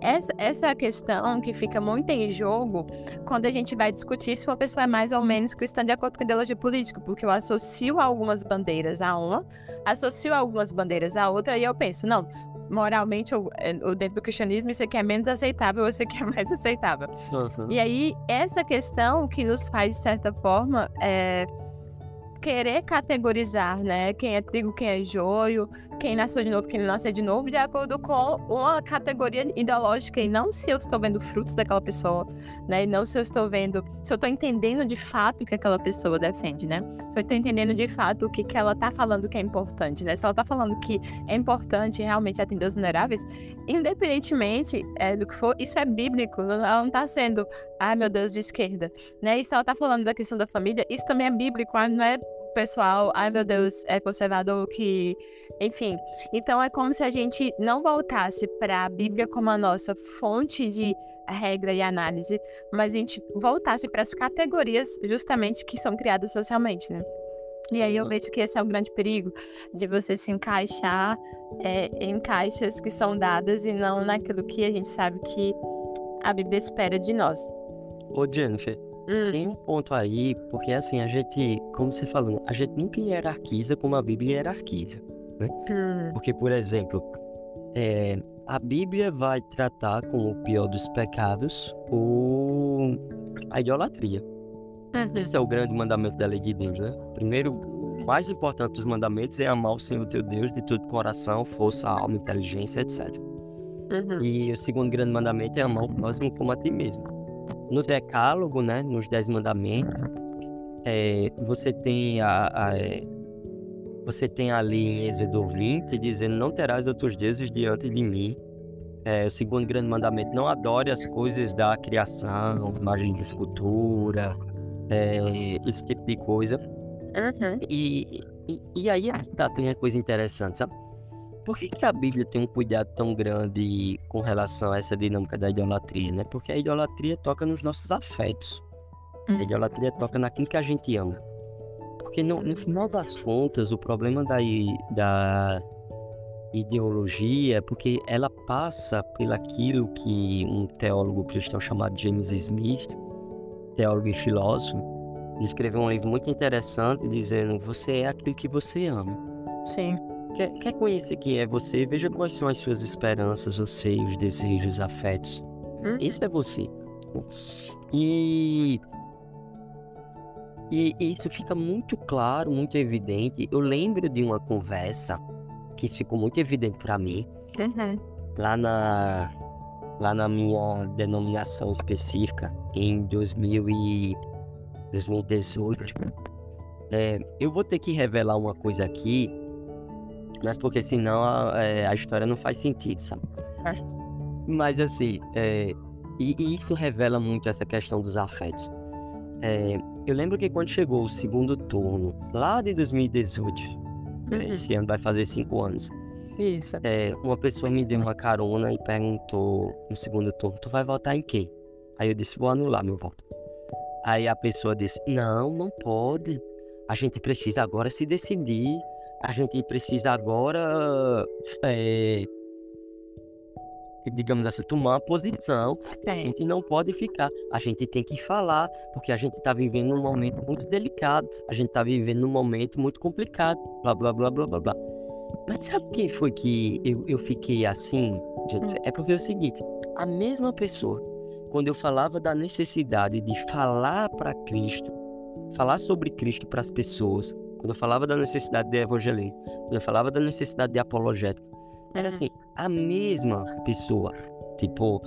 Essa, essa é a questão que fica muito em jogo quando a gente vai discutir se uma pessoa é mais ou menos cristã de acordo com a ideologia política, porque eu associo algumas bandeiras a uma, associo algumas bandeiras a outra, e eu penso, não, moralmente ou, eh, dentro do cristianismo isso aqui é menos aceitável, isso aqui é mais aceitável. Uhum. E aí, essa questão que nos faz, de certa forma, é, querer categorizar, né? Quem é trigo, quem é joio, quem nasceu de novo, quem não nasceu de novo, de acordo com uma categoria ideológica e não se eu estou vendo frutos daquela pessoa, né? E não se eu estou vendo, se eu estou entendendo de fato o que aquela pessoa defende, né? Se eu estou entendendo de fato o que, que ela está falando que é importante, né? Se ela está falando que é importante realmente atender os vulneráveis, independentemente é, do que for, isso é bíblico, ela não está sendo, ai meu Deus, de esquerda, né? E se ela está falando da questão da família, isso também é bíblico, não é pessoal, ai meu Deus, é conservador que. Enfim. Então é como se a gente não voltasse para a Bíblia como a nossa fonte de regra e análise, mas a gente voltasse para as categorias justamente que são criadas socialmente, né? E aí eu vejo que esse é o grande perigo de você se encaixar é, em caixas que são dadas e não naquilo que a gente sabe que a Bíblia espera de nós. Ô Jennifer, Hum. Tem um ponto aí, porque assim, a gente, como você falou, a gente nunca hierarquiza como a Bíblia hierarquiza, né? Hum. Porque, por exemplo, é, a Bíblia vai tratar como o pior dos pecados o... a idolatria. Esse é o grande mandamento da lei de Deus, né? Primeiro, o mais importante dos mandamentos é amar o Senhor teu Deus de todo coração, força, alma, inteligência, etc. Uhum. E o segundo grande mandamento é amar o próximo como a ti mesmo. No decálogo, né, nos dez mandamentos, é, você tem a, a é, você tem ali em Êxodo 20 dizendo não terás outros deuses diante de mim. É, o segundo grande mandamento, não adore as coisas da criação, imagem de escultura, é, esse tipo de coisa. Uhum. E, e, e aí tá, tem uma coisa interessante, sabe? Por que, que a Bíblia tem um cuidado tão grande com relação a essa dinâmica da idolatria, né? Porque a idolatria toca nos nossos afetos. A Uhum. idolatria toca naquilo que a gente ama. Porque no, no final das contas, o problema da, da ideologia é porque ela passa pelaquilo que um teólogo cristão chamado James Smith, teólogo e filósofo, escreveu um livro muito interessante dizendo: Você é aquilo que você ama. Sim. Quer, quer conhecer quem é você? Veja quais são as suas esperanças, anseios, desejos, afetos. Hum. Isso é você. E, e isso fica muito claro, muito evidente. Eu lembro de uma conversa que ficou muito evidente para mim Uhum. lá na lá na minha denominação específica em 2000 e 2018. É, eu vou ter que revelar uma coisa aqui, mas porque senão a, é, a história não faz sentido, sabe? É. Mas assim, é, e, e isso revela muito essa questão dos afetos. É, eu lembro que quando chegou o segundo turno, lá de 2018, é, Uhum. esse ano vai fazer cinco anos, Isso. é, uma pessoa me deu uma carona e perguntou no segundo turno, tu vai votar em quem? Aí eu disse, vou anular meu voto. Aí a pessoa disse, não, não pode. A gente precisa agora se decidir. A gente precisa agora, é, digamos assim, tomar uma posição. A gente não pode ficar. A gente tem que falar, porque a gente tá vivendo um momento muito delicado. A gente tá vivendo um momento muito complicado. Blá, blá, blá, blá, blá, blá. Mas sabe quem foi que eu, eu fiquei assim? gente? Hum. É porque é o seguinte: a mesma pessoa, quando eu falava da necessidade de falar para Cristo, falar sobre Cristo para as pessoas, quando eu falava da necessidade de evangelismo, quando eu falava da necessidade de apologética, era Uhum. assim, a mesma pessoa. Tipo,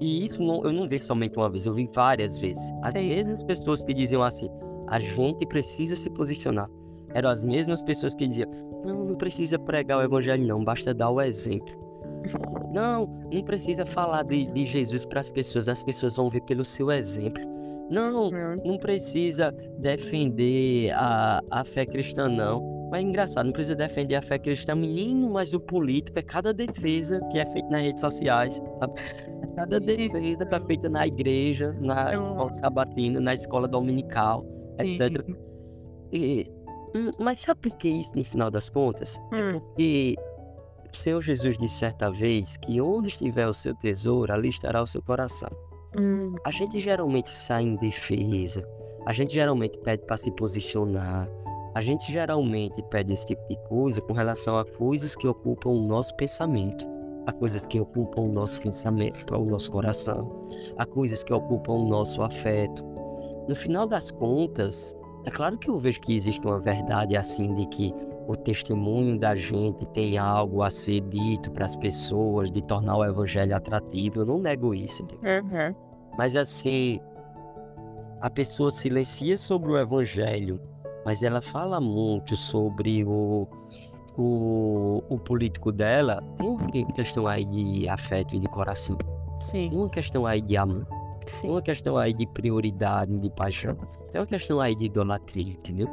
e isso não- eu não vi somente uma vez, eu vi várias vezes. As Sim. mesmas pessoas que diziam assim, a gente precisa se posicionar. Eram as mesmas pessoas que diziam, não, não precisa pregar o evangelho não, basta dar o exemplo. Não, não precisa falar de, de Jesus para as pessoas, as pessoas vão ver pelo seu exemplo. Não, Uhum. não precisa defender a, a fé cristã, não. Mas é engraçado, não precisa defender a fé cristã, menino, mas o político é cada defesa que é feita nas redes sociais. sabe? É cada defesa que é feita na igreja, na escola sabatina, na escola dominical, etc. E, hum, mas sabe por que isso no final das contas? Hum. Porque o Senhor Jesus disse certa vez que onde estiver o seu tesouro, ali estará o seu coração. Hum. A gente geralmente sai em defesa, a gente geralmente pede para se posicionar, a gente geralmente pede esse tipo de coisa com relação a coisas que ocupam o nosso pensamento, a coisas que ocupam o nosso pensamento, o nosso coração, a coisas que ocupam o nosso afeto. No final das contas, é claro que eu vejo que existe uma verdade assim de que o testemunho da gente tem algo a ser dito para as pessoas, de tornar o evangelho atrativo. Eu não nego isso. Uhum. Mas assim, a pessoa silencia sobre o evangelho, mas ela fala muito sobre o, o, o político dela. Tem uma questão aí de afeto e de coração. Tem Sim. uma questão aí de amor. Tem Sim. uma questão aí de prioridade, de paixão. Tem uma questão aí de idolatria, entendeu?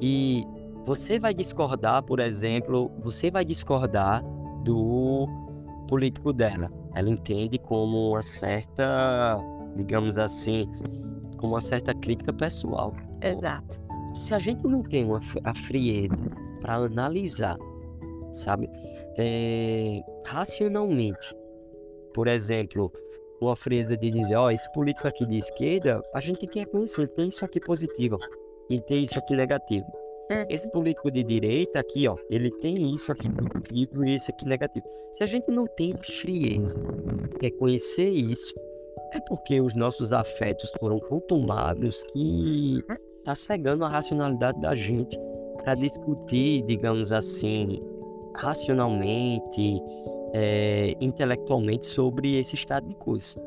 E você vai discordar, por exemplo, você vai discordar do político dela. Ela entende como uma certa, digamos assim, como uma certa crítica pessoal. Exato. Se a gente não tem uma, a frieza para analisar, sabe, é, racionalmente, por exemplo, uma frieza de dizer, ó, esse político aqui de esquerda, a gente tem que reconhecer, tem isso aqui positivo e tem isso aqui negativo. Hum. Esse político de direita aqui, ó, ele tem isso aqui positivo e esse aqui negativo. Se a gente não tem frieza, reconhecer isso, é porque os nossos afetos foram tão tomados que tá cegando a racionalidade da gente para discutir, digamos assim, racionalmente, é, intelectualmente sobre esse estado de coisas.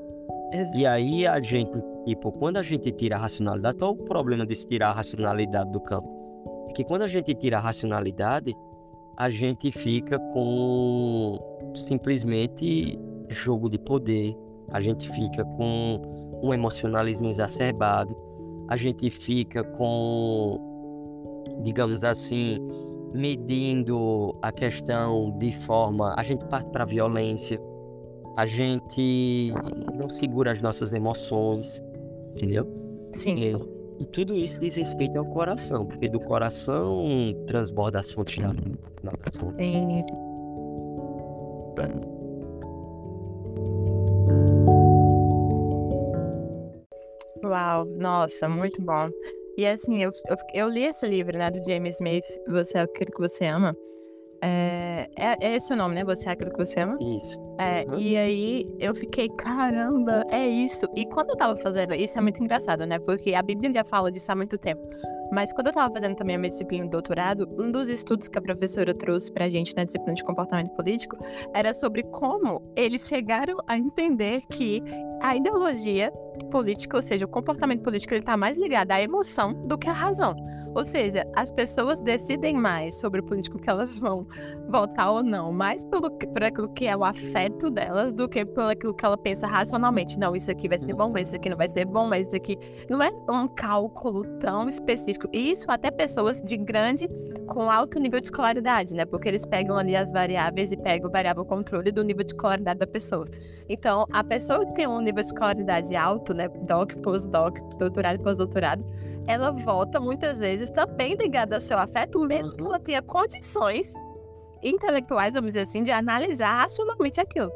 E aí a gente, tipo, quando a gente tira a racionalidade, qual é o problema de se tirar a racionalidade do campo? Porque quando a gente tira a racionalidade, a gente fica com simplesmente jogo de poder, a gente fica com um emocionalismo exacerbado, a gente fica com, digamos assim, medindo a questão de forma. A gente parte para a violência, a gente não segura as nossas emoções, entendeu? Sim. E, e tudo isso diz respeito ao coração, porque do coração transborda as fontes da vida. Sim. Uau, nossa, muito bom. E assim, eu, eu, eu li esse livro, né, do James Smith, Você é aquilo que você ama. É, é, é esse o nome, né? Você é aquilo que você ama? Isso. É, Uhum. e aí eu fiquei, caramba, é isso. E quando eu tava fazendo, isso é muito engraçado, né? Porque a Bíblia já fala disso há muito tempo. Mas quando eu tava fazendo também a minha disciplina de doutorado, um dos estudos que a professora trouxe pra gente na disciplina de comportamento político era sobre como eles chegaram a entender que a ideologia política, ou seja, o comportamento político, ele tá mais ligado à emoção do que à razão. Ou seja, as pessoas decidem mais sobre o político que elas vão votar ou não, mais pelo, por aquilo que é o afeto delas do que pelo aquilo que ela pensa racionalmente. Não, isso aqui vai ser bom, isso aqui não vai ser bom, mas isso aqui não é um cálculo tão específico. E isso até pessoas de grande, com alto nível de escolaridade, né? Porque eles pegam ali as variáveis e pegam o variável controle do nível de escolaridade da pessoa. Então, a pessoa que tem um nível de escolaridade alto, né? Doc, pós-doc, doutorado pós-doutorado, ela volta muitas vezes também ligada ao seu afeto, mesmo que ela tenha condições intelectuais, vamos dizer assim, de analisar racionalmente aquilo.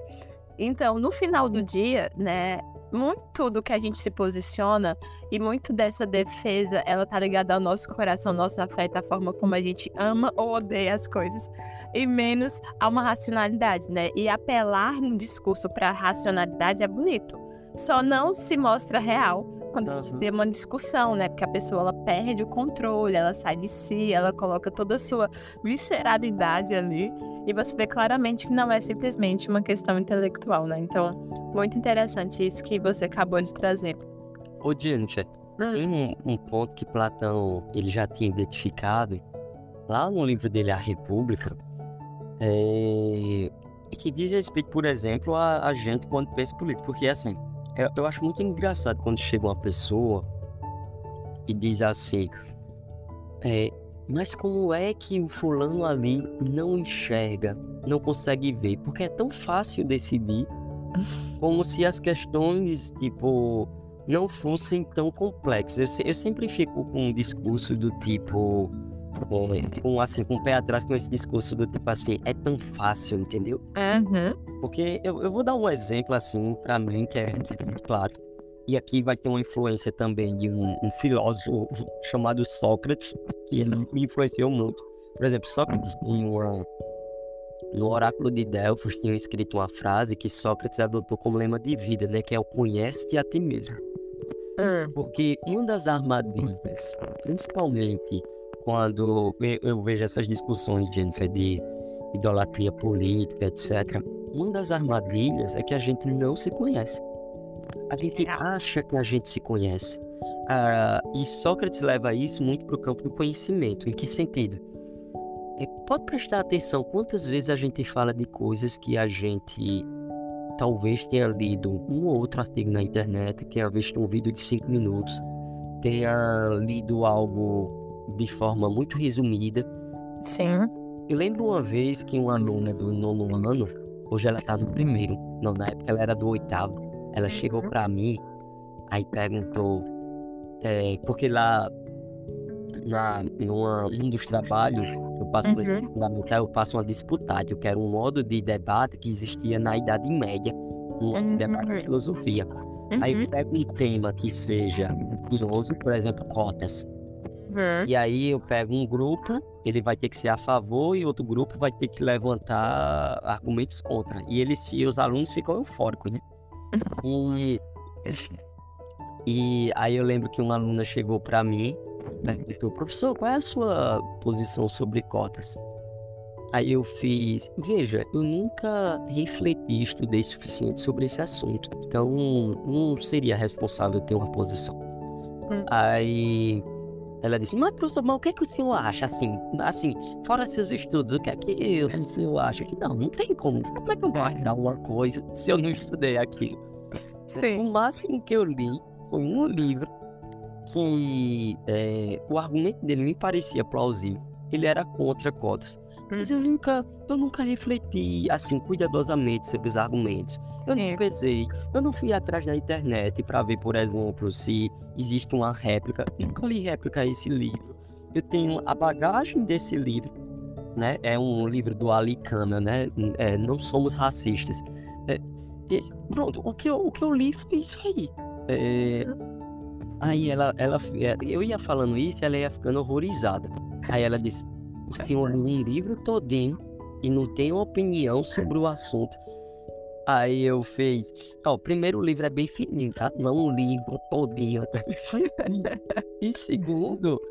Então, no final do dia, né, muito do que a gente se posiciona e muito dessa defesa, ela tá ligada ao nosso coração, nosso afeto, a forma como a gente ama ou odeia as coisas, e menos a uma racionalidade, né? E apelar num discurso para racionalidade é bonito. Só não se mostra real quando a gente Uhum. tem uma discussão, né? Porque a pessoa ela perde o controle, ela sai de si, ela coloca toda a sua visceralidade ali, e você vê claramente que não é simplesmente uma questão intelectual, né? Então, muito interessante isso que você acabou de trazer. Ô, Jennifer, tem um, um ponto que Platão ele já tinha identificado lá no livro dele A República, é, que diz respeito, por exemplo, a, a gente quando pensa em política. Porque, assim, eu, eu acho muito engraçado quando chega uma pessoa e diz assim: é, Mas como é que o fulano ali não enxerga, não consegue ver? Porque é tão fácil decidir, como se as questões, tipo não fossem tão complexos. Eu, eu sempre fico com um discurso do tipo. é, com, assim, com o pé atrás com esse discurso do tipo assim, é tão fácil, entendeu? Uhum. Porque eu, eu vou dar um exemplo assim pra mim que é, que é muito claro. E aqui vai ter uma influência também de um, um filósofo chamado Sócrates, que ele me influenciou muito. Por exemplo, Sócrates no oráculo de Delfos tinha escrito uma frase que Sócrates adotou como lema de vida, né? Que é o conhece-te a ti mesmo. Hum. Porque uma das armadilhas, principalmente quando eu, eu vejo essas discussões, Jennifer, de idolatria política, etc., uma das armadilhas é que a gente não se conhece. A gente acha que a gente se conhece. Ah, e Sócrates leva isso muito para o campo do conhecimento. Em que sentido? É, pode prestar atenção quantas vezes a gente fala de coisas que a gente talvez tenha lido um ou outro artigo na internet, tenha visto um vídeo de cinco minutos, tenha lido algo de forma muito resumida. Sim. Eu lembro uma vez que uma aluna do nono ano, hoje ela tá no primeiro, não, na época ela era do oitavo, ela chegou Uhum. pra mim, aí perguntou, é, porque lá na, numa, num dos trabalhos, eu passo por esse Uhum. fundamental, eu faço uma disputática, que era um modo de debate que existia na Idade Média, um Uhum. debate de filosofia. Aí Uhum. eu pego um tema que seja usoso, por exemplo, cotas. Uhum. E aí eu pego um grupo, ele vai ter que ser a favor e outro grupo vai ter que levantar argumentos contra. E eles e os alunos ficam eufóricos, né? E, e aí eu lembro que uma aluna chegou para mim, perguntou, professor, qual é a sua posição sobre cotas? Aí eu fiz, veja, eu nunca refleti, estudei suficiente sobre esse assunto, então não seria responsável ter uma posição. Hum. Aí ela disse, mas professor, mas o que é que o senhor acha assim? Assim, fora seus estudos, o que é que o senhor acha? Que não, não tem como. Como é que eu vou achar uma coisa se eu não estudei aquilo? Sim. O máximo que eu li foi um livro que é, o argumento dele me parecia plausível. Ele era contra cotas. Mas eu nunca, eu nunca refleti assim cuidadosamente sobre os argumentos. Eu não pensei, eu não fui atrás da internet para ver, por exemplo, se existe uma réplica. E qual réplica a esse livro? Eu tenho a bagagem desse livro, né? É um livro do Ali Kama, né? É, não somos racistas. É, pronto, o que, eu, o que eu li foi isso aí. É, aí ela, ela, eu ia falando isso, ela ia ficando horrorizada. Aí ela disse, o senhor um livro todinho e não tem uma opinião sobre o assunto. Aí eu fiz, ó, o primeiro livro é bem fininho, tá? Não é um livro todinho. e segundo,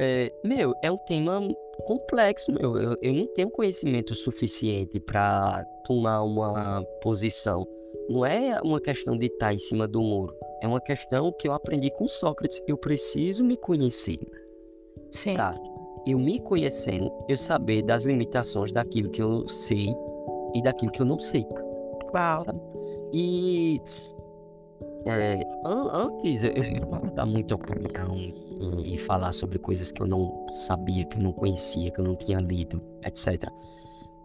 é, meu, é um tema complexo, meu. Eu, eu não tenho conhecimento suficiente para tomar uma posição. Não é uma questão de estar em cima do muro. É uma questão que eu aprendi com Sócrates. Eu preciso me conhecer. Sim. Eu me conhecendo, eu saber das limitações daquilo que eu sei e daquilo que eu não sei. Uau. Sabe? E é, an- antes eu não dar muita opinião e, falar sobre coisas que eu não sabia, que eu não conhecia, que eu não tinha lido, etc.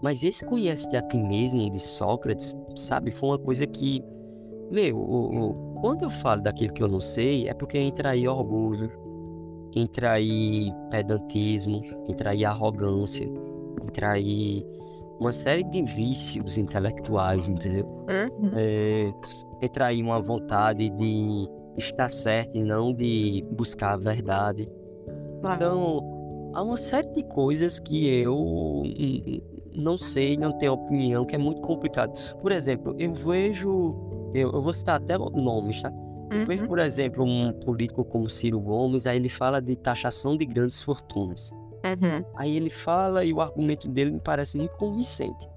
Mas esse conhece a ti mesmo de Sócrates, sabe, foi uma coisa que, meu, o- o- quando eu falo daquilo que eu não sei, é porque entra aí orgulho, entra aí pedantismo, entra aí arrogância, entra aí uma série de vícios intelectuais, entendeu? Uhum. é, entra aí uma vontade de estar certo e não de buscar a verdade. Uau. Então, há uma série de coisas que eu não sei, não tenho opinião, que é muito complicado. Por exemplo, eu vejo, eu, eu vou citar até nomes, tá? Eu vejo, Uhum. por exemplo, um político como Ciro Gomes, aí ele fala de taxação de grandes fortunas. Uhum. Aí ele fala e o argumento dele me parece muito convincente.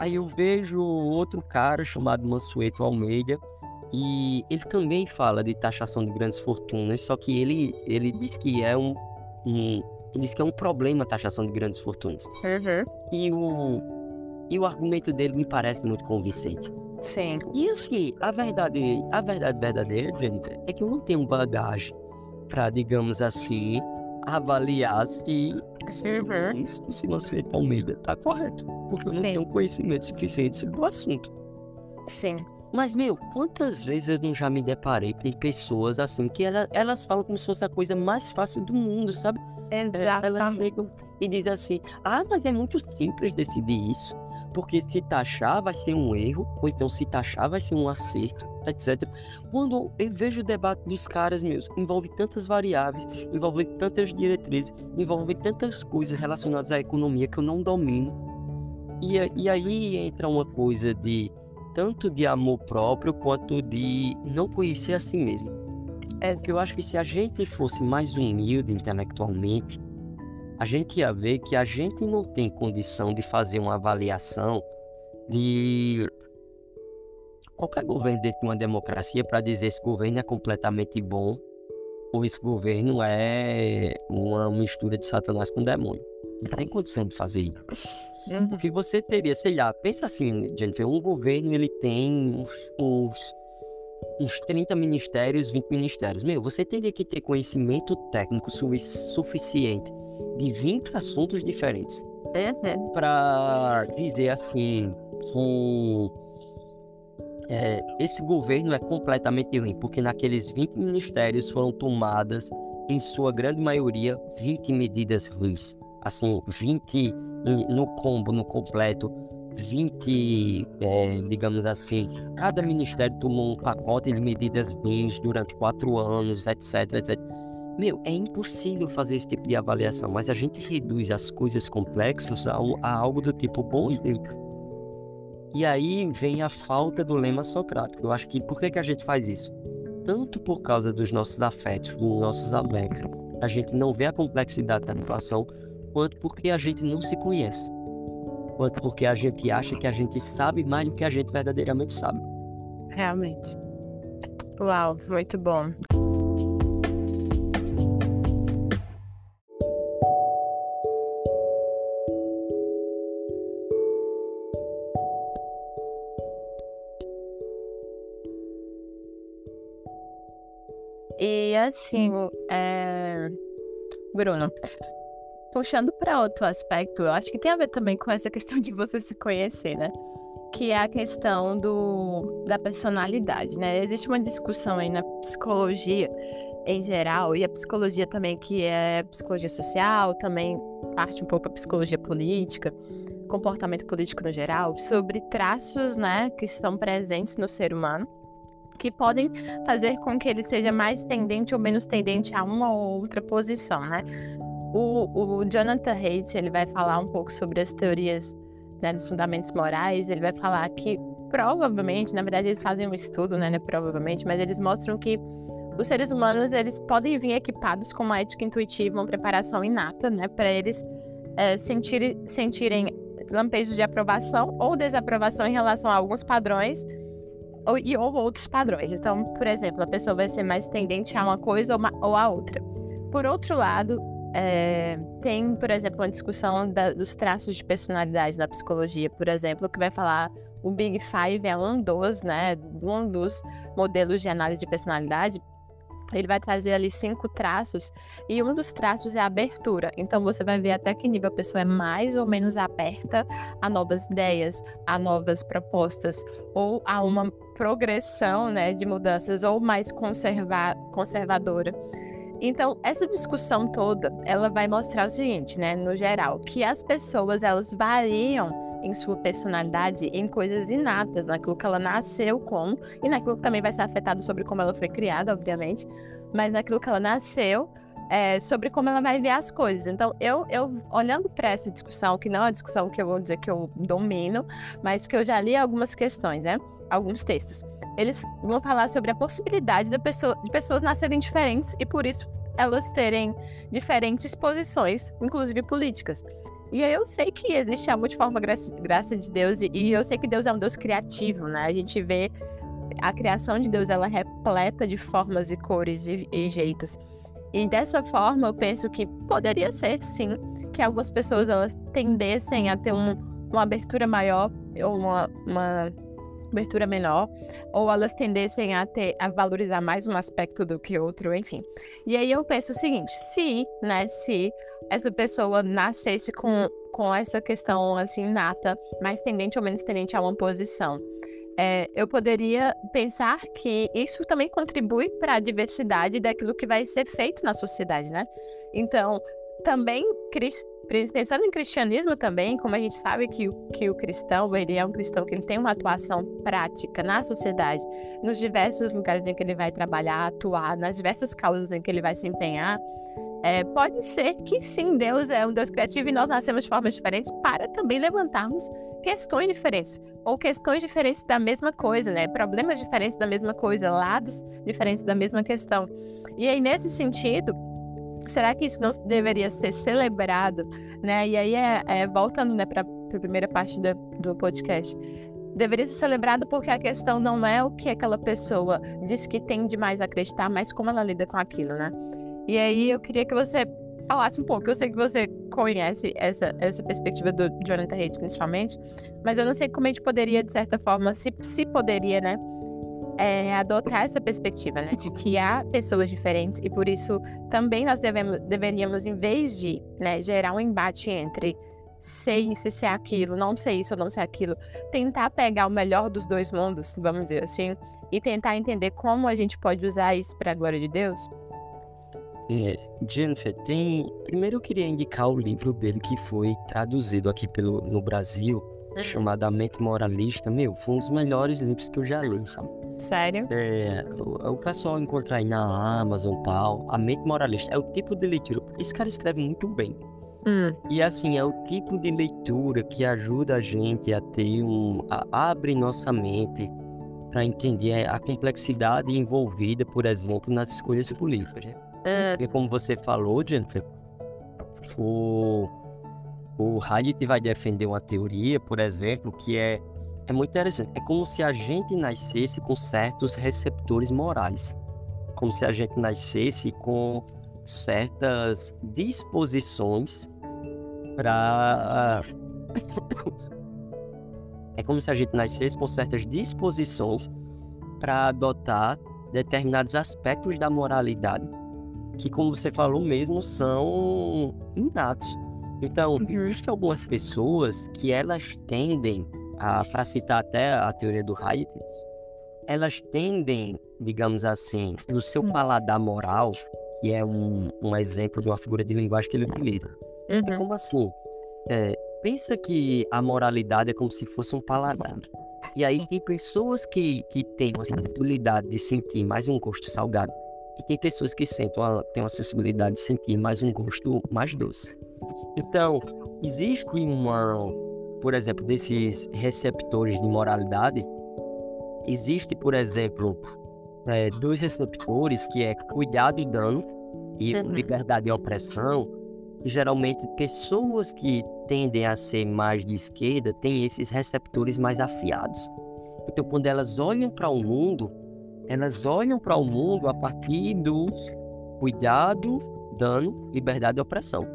Aí eu vejo outro cara chamado Mansueto Almeida e ele também fala de taxação de grandes fortunas, só que ele, ele diz que é um, um ele diz que é um problema a taxação de grandes fortunas. Uhum. E o, e o argumento dele me parece muito convincente. Sim. E assim, a verdade, a verdade verdadeira, Jennifer, é que eu não tenho bagagem para, digamos assim, avaliar se Uhum. isso se Mansueto Almeida tá correto. Porque eu não Sim. tenho conhecimento suficiente sobre o assunto. Sim. Mas, meu, quantas vezes eu não já me deparei com pessoas assim que ela, elas falam como se fosse a coisa mais fácil do mundo, sabe? É, elas Exatamente. chegam e dizem assim: ah, mas é muito simples decidir isso. Porque se taxar vai ser um erro, ou então se taxar vai ser um acerto, etc. Quando eu vejo o debate dos caras, meus, envolve tantas variáveis, envolve tantas diretrizes, envolve tantas coisas relacionadas à economia que eu não domino. E, e aí entra uma coisa de tanto de amor próprio quanto de não conhecer a si mesmo. Ex- Porque eu acho que se a gente fosse mais humilde intelectualmente, a gente ia ver que a gente não tem condição de fazer uma avaliação de qualquer governo dentro de uma democracia para dizer esse governo é completamente bom ou esse governo é uma mistura de Satanás com demônio. Não tem condição de fazer isso. Uhum. Porque você teria, sei lá, pensa assim, Jennifer, um governo ele tem uns, uns, uns 30 ministérios, 20 ministérios. Meu, você teria que ter conhecimento técnico su- suficiente de 20 assuntos diferentes Uhum. para dizer assim que é, esse governo é completamente ruim, porque naqueles 20 ministérios foram tomadas, em sua grande maioria, 20 medidas ruins. Assim, 20 em- no combo, no completo, 20, é, digamos assim, cada ministério tomou um pacote de medidas ruins durante quatro anos, etc, etc. Meu, é impossível fazer esse tipo de avaliação, mas a gente reduz as coisas complexas a, a algo do tipo bom e neutro. E aí vem a falta do lema socrático. Eu acho que por que, que a gente faz isso? Tanto por causa dos nossos afetos, dos nossos alegres, a gente não vê a complexidade da situação, quanto porque a gente não se conhece. Quanto porque a gente acha que a gente sabe mais do que a gente verdadeiramente sabe. Realmente. Uau, muito bom. Assim, é... Bruno, puxando para outro aspecto, eu acho que tem a ver também com essa questão de você se conhecer, né? Que é a questão do, da personalidade, né? Existe uma discussão aí na psicologia em geral, e a psicologia também, que é psicologia social, também parte um pouco da psicologia política, comportamento político no geral, sobre traços, né, que estão presentes no ser humano que podem fazer com que ele seja mais tendente ou menos tendente a uma ou outra posição, né? O, o Jonathan Haidt, ele vai falar um pouco sobre as teorias né, dos fundamentos morais, ele vai falar que provavelmente, na verdade eles fazem um estudo, né, né provavelmente, mas eles mostram que os seres humanos, eles podem vir equipados com uma ética intuitiva, uma preparação inata, né, para eles é, sentir, sentirem lampejos de aprovação ou desaprovação em relação a alguns padrões ou, e, ou outros padrões. Então, por exemplo, a pessoa vai ser mais tendente a uma coisa ou, uma, ou a outra. Por outro lado, é, tem, por exemplo, uma discussão da, dos traços de personalidade na psicologia, por exemplo, que vai falar o Big Five é um dos, né, um dos modelos de análise de personalidade ele vai trazer ali cinco traços e um dos traços é a abertura. Então você vai ver até que nível a pessoa é mais ou menos aberta a novas ideias, a novas propostas ou a uma progressão, né, de mudanças ou mais conserva conservadora. Então, essa discussão toda, ela vai mostrar o seguinte, né, no geral, que as pessoas elas variam em sua personalidade em coisas inatas, naquilo que ela nasceu com, e naquilo que também vai ser afetado sobre como ela foi criada, obviamente, mas naquilo que ela nasceu, é, sobre como ela vai ver as coisas. Então, eu, eu olhando para essa discussão, que não é uma discussão que eu vou dizer que eu domino, mas que eu já li algumas questões, né? Alguns textos. Eles vão falar sobre a possibilidade de, pessoa, de pessoas nascerem diferentes e, por isso, elas terem diferentes posições, inclusive políticas. E eu sei que existe a multiforme graça, graça de Deus, e eu sei que Deus é um Deus criativo, né? A gente vê a criação de Deus, ela é repleta de formas e cores e, e jeitos. E dessa forma, eu penso que poderia ser, sim, que algumas pessoas elas tendessem a ter um, uma abertura maior ou uma, uma abertura menor, ou elas tendessem a ter a valorizar mais um aspecto do que outro, enfim. E aí eu penso o seguinte, se, né, se essa pessoa nascesse com, com essa questão assim nata, mais tendente ou menos tendente a uma posição, é, eu poderia pensar que isso também contribui para a diversidade daquilo que vai ser feito na sociedade, né? Então, também pensando em cristianismo também, como a gente sabe que o, que o cristão, ele é um cristão que ele tem uma atuação prática na sociedade, nos diversos lugares em que ele vai trabalhar, atuar, nas diversas causas em que ele vai se empenhar, é, pode ser que sim, Deus é um Deus criativo e nós nascemos de formas diferentes para também levantarmos questões diferentes ou questões diferentes da mesma coisa, né? Problemas diferentes da mesma coisa, lados diferentes da mesma questão. E aí, nesse sentido, será que isso não deveria ser celebrado, né? E aí, é, é voltando né, para a primeira parte do, do podcast, deveria ser celebrado porque a questão não é o que aquela pessoa diz que tem demais a acreditar, mas como ela lida com aquilo, né? E aí eu queria que você falasse um pouco. Eu sei que você conhece essa, essa perspectiva do Jonathan Haidt, principalmente, mas eu não sei como a gente poderia, de certa forma, se, se poderia, né, é, adotar essa perspectiva, né, de que há pessoas diferentes e por isso também nós devemos, deveríamos, em vez de né, gerar um embate entre sei isso, ser aquilo, não sei isso ou não sei aquilo, tentar pegar o melhor dos dois mundos, vamos dizer assim, e tentar entender como a gente pode usar isso para a glória de Deus. É, Jennifer, tem. Primeiro eu queria indicar o livro dele que foi traduzido aqui pelo, no Brasil chamado A Mente Moralista. Meu, foi um dos melhores livros que eu já li, sabe? Sério? É, o, o pessoal encontra aí na Amazon e tal. A Mente Moralista é o tipo de leitura. Esse cara escreve muito bem. Hum. E assim, é o tipo de leitura que ajuda a gente a ter um. A, abre nossa mente para entender a complexidade envolvida, por exemplo, nas escolhas políticas. Né? É. Porque, como você falou, Jennifer, o, o Hayek vai defender uma teoria, por exemplo, que é, é muito interessante. É como se a gente nascesse com certos receptores morais. Como se a gente nascesse com certas disposições para. é como se a gente nascesse com certas disposições para adotar determinados aspectos da moralidade que, como você falou mesmo, são inatos. Então, Uhum. existem algumas pessoas que elas tendem, a, para citar até a teoria do Hayek, elas tendem, digamos assim, no seu Hum. paladar moral, que é um, um exemplo de uma figura de linguagem que ele utiliza. É Uhum. como assim? É, pensa que a moralidade é como se fosse um paladar. E aí tem pessoas que, que têm uma sensibilidade de sentir mais um gosto salgado. E tem pessoas que sentem uma, têm uma sensibilidade de sentir mais um gosto mais doce. Então, existe uma, por exemplo, desses receptores de moralidade, existe, por exemplo, é, dois receptores que é cuidado e dano e Uhum. liberdade e opressão. Geralmente, pessoas que tendem a ser mais de esquerda têm esses receptores mais afiados. Então, quando elas olham para o mundo, elas olham para o mundo a partir do cuidado, dano, liberdade e opressão.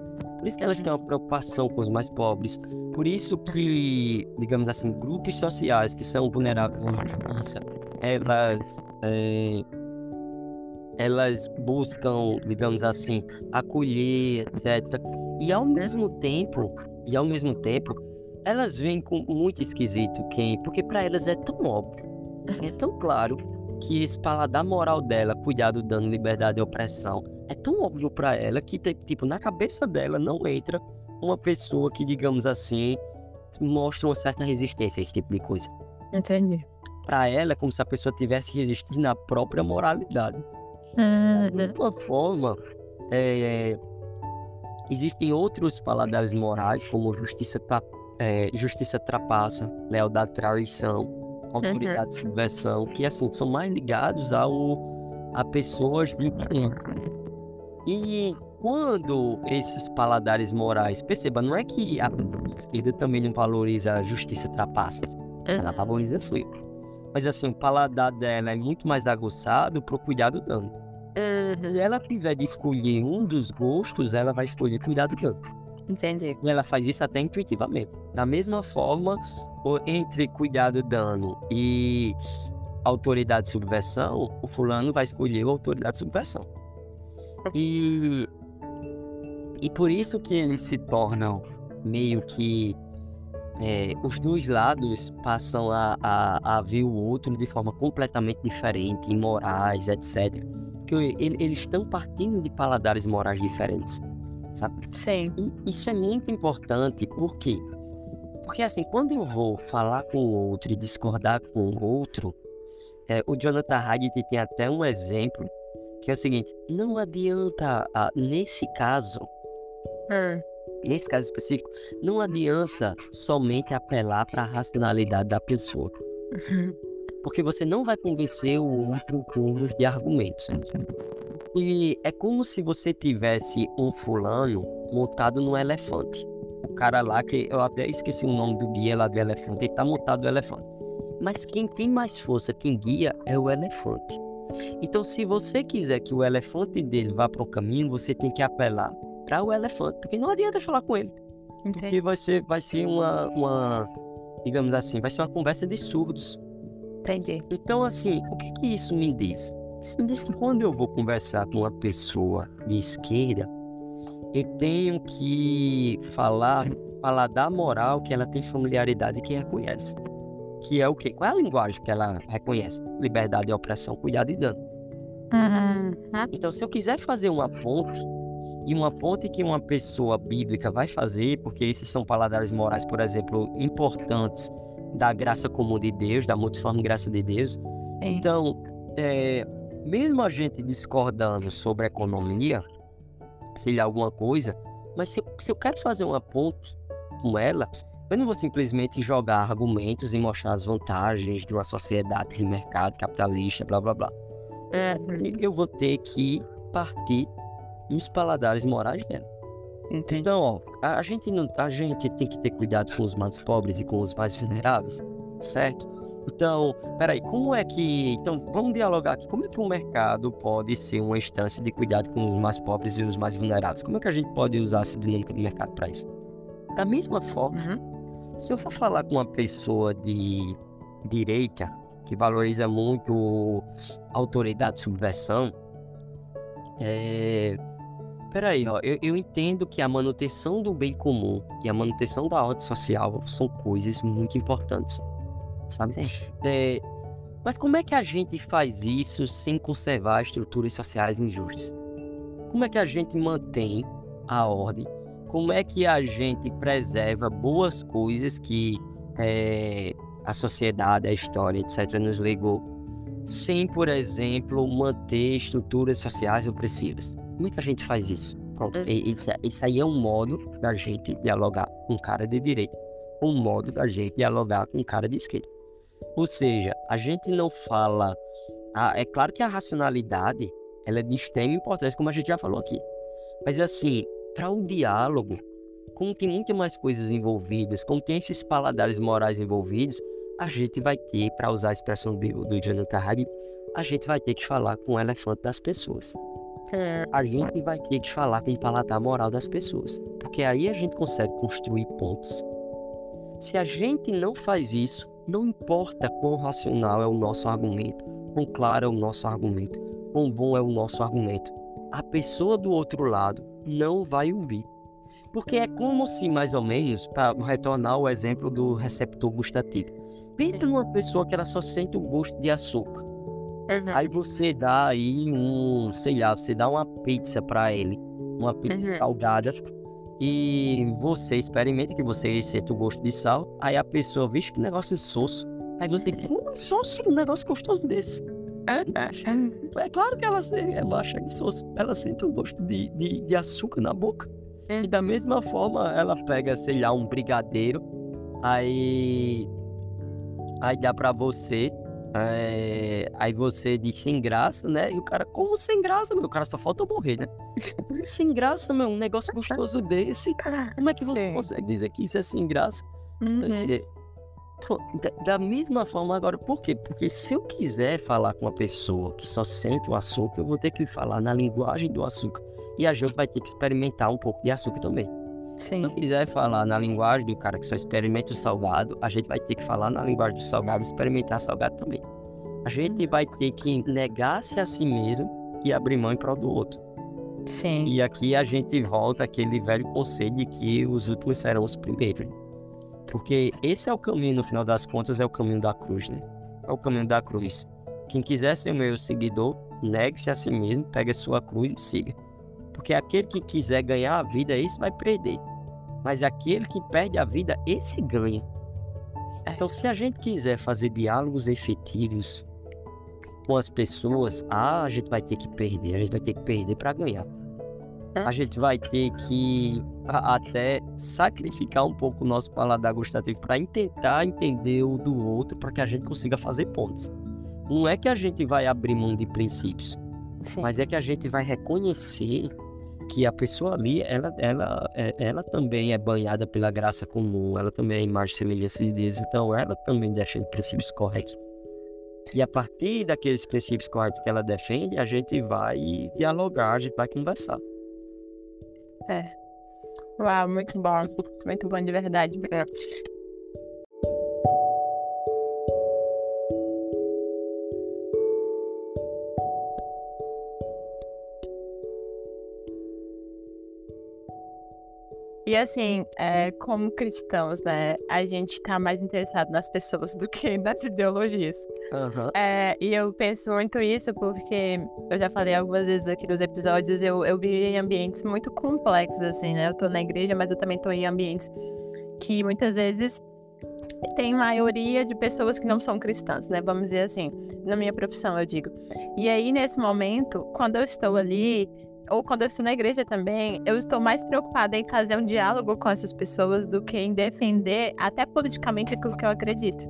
Por isso elas têm uma preocupação com os mais pobres. Por isso que, digamos assim, grupos sociais que são vulneráveis à injustiça, elas, é, elas buscam, digamos assim, acolher, etc. E ao mesmo tempo, e ao mesmo tempo, elas veem com muito esquisito quem, porque para elas é tão óbvio, é tão claro que esse paladar moral dela, cuidado, dano, liberdade e opressão, é tão óbvio para ela que, tipo, na cabeça dela não entra uma pessoa que, digamos assim, mostra uma certa resistência a esse tipo de coisa. Entendi. Para ela é como se a pessoa tivesse resistindo à própria moralidade. Da Hum, mesma forma, é, existem outros paladares morais, como justiça, tra- é, justiça trapaça, lealdade traição, autoridade subversão, que assim são mais ligados ao, a pessoas de. E quando esses paladares morais, perceba, não é que a esquerda também não valoriza a justiça trapaça, ela valoriza sim. Mas assim, o paladar dela é muito mais aguçado pro cuidado dano. Se ela tiver de escolher um dos gostos, ela vai escolher cuidado dano. Entendi. E ela faz isso até intuitivamente. Da mesma forma, entre cuidado dano e autoridade subversão, o fulano vai escolher a autoridade subversão. E, e por isso que eles se tornam meio que é, os dois lados passam a, a, a ver o outro de forma completamente diferente, imorais, etc. Porque ele- eles estão partindo de paladares morais diferentes, sabe? Sim. E Isso é muito importante, por quê? Porque assim, quando eu vou falar com o outro e discordar com o outro, é, o Jonathan Haidt tem até um exemplo, que é o seguinte, não adianta, ah, nesse caso, Hum, nesse caso específico, não adianta somente apelar para a racionalidade da pessoa, porque você não vai convencer o outro com de argumentos. E é como se você tivesse um fulano montado num elefante. O cara lá, que eu até esqueci o nome do guia lá do elefante, ele tá montado no elefante. Mas quem tem mais força, quem guia, é o elefante. Então, se você quiser que o elefante dele vá para o caminho, você tem que apelar para o elefante, porque não adianta falar com ele. entendi. Porque vai ser, vai ser uma, uma, digamos assim, vai ser uma conversa de surdos. Entendi. Então, assim, o que, que isso me diz? Isso me diz que quando eu vou conversar com uma pessoa de esquerda, eu tenho que falar, falar da moral que ela tem familiaridade e que reconhece. Que é o quê? Qual é a linguagem que ela reconhece? Liberdade opressão, cuidado e dano. Uhum. Então, se eu quiser fazer uma ponte E uma ponte que uma pessoa bíblica vai fazer, porque esses são paladares morais, por exemplo, importantes da graça comum de Deus, da multiforme graça de Deus. Então, é, mesmo a gente discordando sobre a economia, se alguma coisa, mas se, se eu quero fazer uma ponte com ela, eu não vou simplesmente jogar argumentos e mostrar as vantagens de uma sociedade de mercado capitalista, blá blá blá. É, eu vou ter que partir nos paladares morais dela. Entendi. Então, ó, a, a, gente não, a gente tem que ter cuidado com os mais pobres e com os mais vulneráveis, certo? Então, peraí, como é que. Então, vamos dialogar aqui. Como é que o mercado pode ser uma instância de cuidado com os mais pobres e os mais vulneráveis? Como é que a gente pode usar essa dinâmica de mercado para isso? Da mesma forma, uhum. Se eu for falar com uma pessoa de direita, que valoriza muito autoridade e subversão, é. Peraí, ó, eu, eu entendo que a manutenção do bem comum e a manutenção da ordem social são coisas muito importantes sabe? É, mas como é que a gente faz isso sem conservar estruturas sociais injustas? Como é que a gente mantém a ordem? Como é que a gente preserva boas coisas que é, a sociedade, a história, etc., nos legou, sem, por exemplo, manter estruturas sociais opressivas? Como é que a gente faz isso? Pronto, hum. isso, isso aí é um modo da gente dialogar com um cara de direita, um modo da gente dialogar com um cara de esquerda. Ou seja, a gente não fala. Ah, é claro que a racionalidade ela é de extrema importância, como a gente já falou aqui. Mas assim, para o diálogo, como tem muitas mais coisas envolvidas, como tem esses paladares morais envolvidos, a gente vai ter, para usar a expressão do, do Jonathan Hagin, a gente vai ter que falar com o elefante das pessoas. A gente vai ter que falar com o paladar moral das pessoas. Porque aí a gente consegue construir pontos. Se a gente não faz isso, não importa quão racional é o nosso argumento, quão claro é o nosso argumento, quão bom é o nosso argumento, a pessoa do outro lado não vai ouvir. Porque é como se, mais ou menos, para retornar ao exemplo do receptor gustativo. Pensa numa pessoa que ela só sente o gosto de açúcar. Uhum. Aí você dá aí um, sei lá, você dá uma pizza para ele, uma pizza uhum. salgada, e você experimenta que você sente o gosto de sal, aí a pessoa, vixe, que negócio soço. Aí você como é soço um negócio gostoso desse? É, é, é claro que ela, ela acha que ela sente o gosto de, de, de açúcar na boca. E da mesma forma, ela pega, sei lá, um brigadeiro, aí, aí dá pra você, é, aí você diz sem graça, né? E o cara, como sem graça, meu? O cara só falta morrer, né? sem graça, meu, um negócio gostoso desse. Como é que você Sim. consegue dizer que isso é sem graça? Uhum. É, da mesma forma, agora, por quê? Porque se eu quiser falar com uma pessoa que só sente o açúcar, eu vou ter que falar na linguagem do açúcar. E a gente vai ter que experimentar um pouco de açúcar também. Sim. Se eu quiser falar na linguagem do cara que só experimenta o salgado, a gente vai ter que falar na linguagem do salgado e experimentar salgado também. A gente vai ter que negar-se a si mesmo e abrir mão em prol do outro. Sim. E aqui a gente volta àquele velho conselho de que os últimos serão os primeiros. Porque esse é o caminho, no final das contas, é o caminho da cruz, né? É o caminho da cruz. Quem quiser ser meu seguidor, negue-se a si mesmo, pegue a sua cruz e siga. Porque aquele que quiser ganhar a vida, esse vai perder. Mas aquele que perde a vida, esse ganha. É. Então, se a gente quiser fazer diálogos efetivos com as pessoas, ah, a gente vai ter que perder, a gente vai ter que perder para ganhar. A gente vai ter que até sacrificar um pouco o nosso paladar gustativo para tentar entender o do outro para que a gente consiga fazer pontos. Não é que a gente vai abrir mão de princípios, Sim. mas é que a gente vai reconhecer que a pessoa ali, ela, ela, é, ela também é banhada pela graça comum, ela também é imagem e semelhança de Deus, então ela também defende princípios corretos. E a partir daqueles princípios corretos que ela defende, a gente vai dialogar, a gente vai conversar. É. Uau, muito bom. Muito bom de verdade. E assim, é, como cristãos, né, a gente está mais interessado nas pessoas do que nas ideologias. Aham. É, e eu penso muito isso porque eu já falei algumas vezes aqui nos episódios, eu, eu vivo em ambientes muito complexos, assim, né? Eu tô na igreja, mas eu também tô em ambientes que muitas vezes tem maioria de pessoas que não são cristãs, né? Vamos dizer assim, na minha profissão, eu digo. E aí, nesse momento, quando eu estou ali, ou quando eu estou na igreja também, eu estou mais preocupada em fazer um diálogo com essas pessoas do que em defender, até politicamente, aquilo que eu acredito,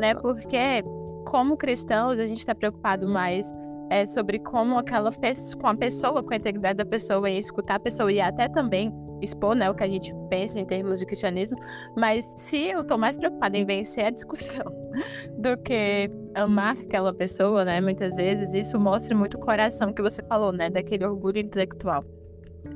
né? Porque, como cristãos, a gente está preocupado mais é, sobre como aquela pessoa, com a pessoa, com a integridade da pessoa, em escutar a pessoa e até também expor né, o que a gente pensa em termos de cristianismo, mas se eu estou mais preocupada em vencer a discussão do que amar aquela pessoa, né, muitas vezes isso mostra muito o coração que você falou, né, daquele orgulho intelectual.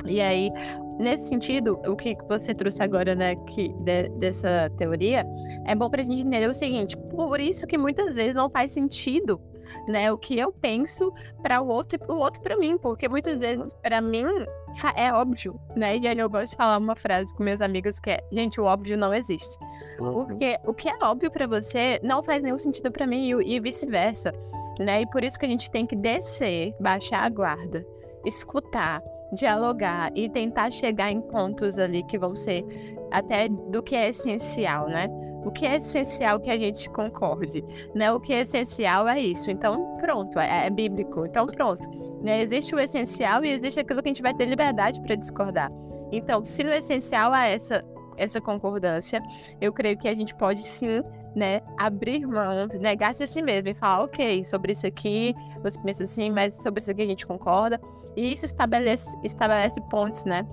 E aí, nesse sentido, o que você trouxe agora, né, que, de, dessa teoria, é bom para a gente entender o seguinte: por isso que muitas vezes não faz sentido né? O que eu penso para o outro o outro para mim, porque muitas vezes para mim é óbvio, né? E aí eu gosto de falar uma frase com minhas amigas que é: gente, o óbvio não existe. Uhum. Porque o que é óbvio para você não faz nenhum sentido para mim e, e vice-versa, né? E por isso que a gente tem que descer, baixar a guarda, escutar, dialogar e tentar chegar em pontos ali que vão ser até do que é essencial, né? O que é essencial que a gente concorde, né? O que é essencial é isso. Então, pronto, é, é bíblico. Então, pronto. Né? Existe o essencial e existe aquilo que a gente vai ter liberdade para discordar. Então, se no essencial há essa, essa concordância, eu creio que a gente pode sim né, abrir mão, negar-se a si mesmo e falar, ok, sobre isso aqui, você pensa assim, mas sobre isso aqui a gente concorda. E isso estabelece, estabelece pontes, né?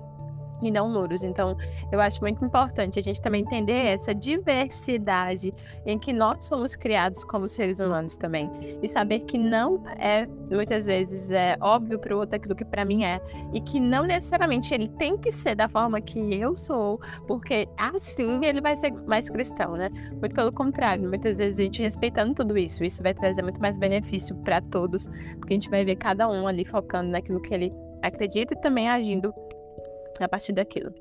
E não muros. Então, eu acho muito importante a gente também entender essa diversidade em que nós somos criados como seres humanos também. E saber que não é, muitas vezes, é óbvio para o outro aquilo que para mim é. E que não necessariamente ele tem que ser da forma que eu sou, porque assim ele vai ser mais cristão, né? Muito pelo contrário, muitas vezes a gente respeitando tudo isso, isso vai trazer muito mais benefício para todos, porque a gente vai ver cada um ali focando naquilo que ele acredita e também agindo a partir daquilo.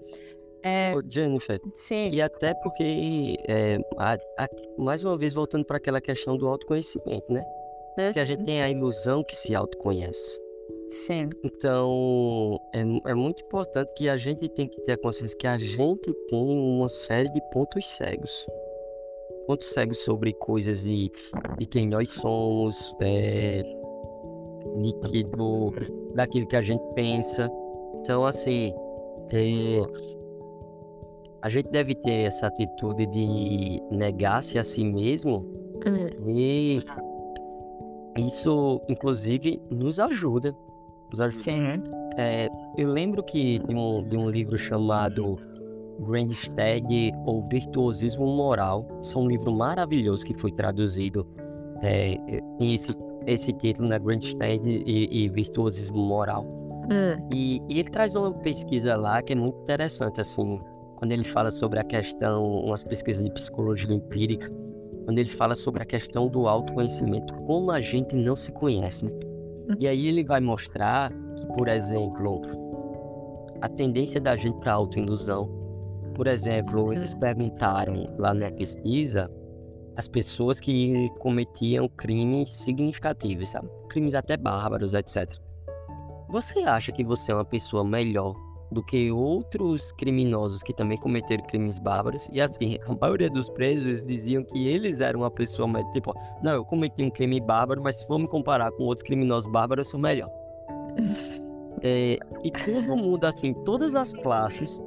É, Ô, Jennifer, sim, e até porque, é, a- a- mais uma vez, voltando para aquela questão do autoconhecimento, né? Que a gente tem a ilusão que se autoconhece. sim, Então, é, é muito importante que a gente tem que ter a consciência que a gente tem uma série de pontos cegos. Pontos cegos sobre coisas de, de quem nós somos, é, de que, do, daquilo que a gente pensa. Então, assim, é, a gente deve ter essa atitude de negar-se a si mesmo e isso, inclusive, nos ajuda. Nos ajuda. sim. É, eu lembro que de um, de um livro chamado Grandstag ou Virtuosismo Moral. Isso é um livro maravilhoso que foi traduzido. É, é, tem esse, esse título, né? Grandstag e, e Virtuosismo Moral. Hum, E, e ele traz uma pesquisa lá que é muito interessante, assim, quando ele fala sobre a questão, umas pesquisas de psicologia empírica, quando ele fala sobre a questão do autoconhecimento, como a gente não se conhece, né? E aí ele vai mostrar que, por exemplo, a tendência da gente para autoindusão. Por exemplo, eles perguntaram lá na pesquisa as pessoas que cometiam crimes significativos, sabe? Crimes até bárbaros, etc. Você acha que você é uma pessoa melhor do que outros criminosos que também cometeram crimes bárbaros? E assim, a maioria dos presos diziam que eles eram uma pessoa melhor. Tipo, não, eu cometi um crime bárbaro, mas se for me comparar com outros criminosos bárbaros, eu sou melhor. É, e todo mundo, assim, todas as classes,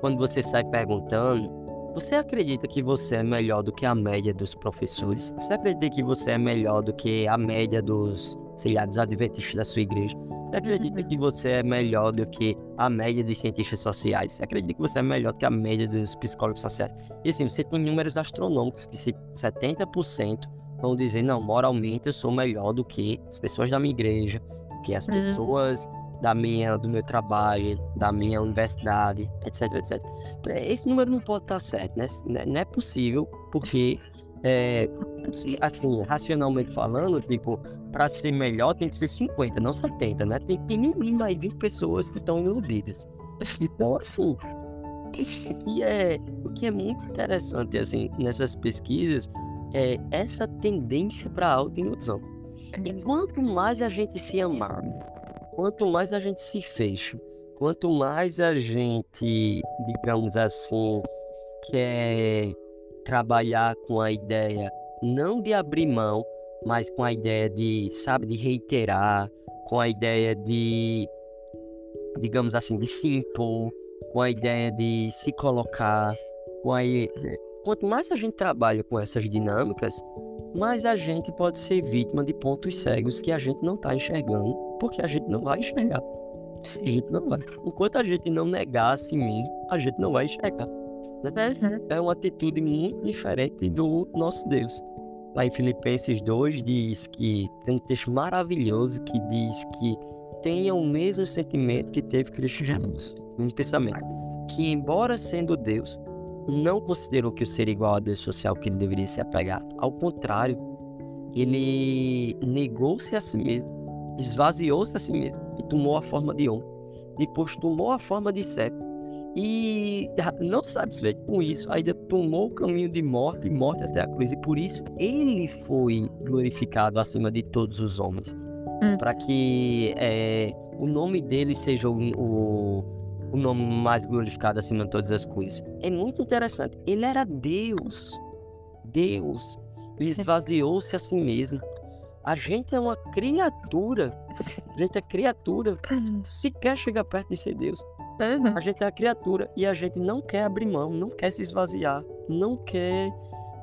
quando você sai perguntando, você acredita que você é melhor do que a média dos professores? Você acredita que você é melhor do que a média dos, sei lá, dos adventistas da sua igreja? Você acredita que você é melhor do que a média dos cientistas sociais? Você acredita que você é melhor do que a média dos psicólogos sociais? E assim, você tem números astronômicos que se 70% vão dizer, não, moralmente eu sou melhor do que as pessoas da minha igreja, do que as Uhum. pessoas da minha, do meu trabalho, da minha universidade, etc, etc. Esse número não pode estar certo, né? Não é possível, porque, é, assim, racionalmente falando, tipo, para ser melhor tem que ser 50, não 70, né? Tem, tem no mínimo aí 20 pessoas que estão iludidas. Então, assim, o que é, o que é muito interessante, assim, nessas pesquisas é essa tendência para autoilusão. E Uhum. quanto mais a gente se amar, quanto mais a gente se fecha, quanto mais a gente, digamos assim, quer trabalhar com a ideia não de abrir mão, mas com a ideia de, sabe, de reiterar, com a ideia de, digamos assim, de se impor, com a ideia de se colocar, com a quanto mais a gente trabalha com essas dinâmicas, mais a gente pode ser vítima de pontos cegos que a gente não está enxergando, porque a gente não vai enxergar. A não vai. Enquanto a gente não negar a si mesmo, a gente não vai enxergar. Uhum. É uma atitude muito diferente do nosso Deus. Lá em Filipenses 2 diz que tem um texto maravilhoso que diz que tenha o mesmo sentimento que teve Cristo Jesus. Um pensamento. Que embora sendo Deus, não considerou que o ser igual a Deus social que ele deveria se apegar. Ao contrário, ele negou-se a si mesmo, esvaziou-se a si mesmo e tomou a forma de homem. Depois tomou a forma de servo. E não satisfeito com isso, ainda tomou o caminho de morte e morte até a cruz. E por isso ele foi glorificado acima de todos os homens. Hum. Para que é, o nome dele seja o, o, o nome mais glorificado acima de todas as coisas. É muito interessante. Ele era Deus. Deus. Esvaziou-se a si mesmo. A gente é uma criatura. A gente é criatura. Se quer chegar perto de ser Deus. Uhum. A gente é a criatura e a gente não quer abrir mão, não quer se esvaziar, não quer,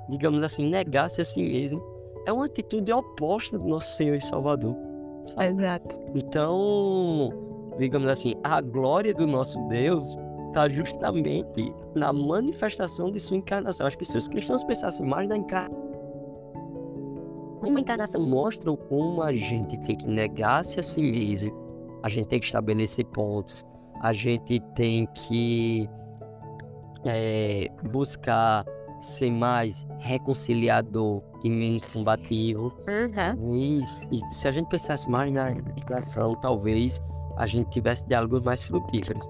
digamos assim, negar-se a si mesmo. É uma atitude oposta do nosso Senhor e Salvador. sabe? Exato. Então, digamos assim, a glória do nosso Deus está justamente na manifestação de sua encarnação. Acho que se os cristãos pensassem mais na encarnação, como a encarnação mostra como a gente tem que negar-se a si mesmo, a gente tem que estabelecer pontos, a gente tem que é, buscar ser mais reconciliador e menos combativo. Uhum. E, e se a gente pensasse mais na educação, talvez a gente tivesse diálogos mais frutíferos.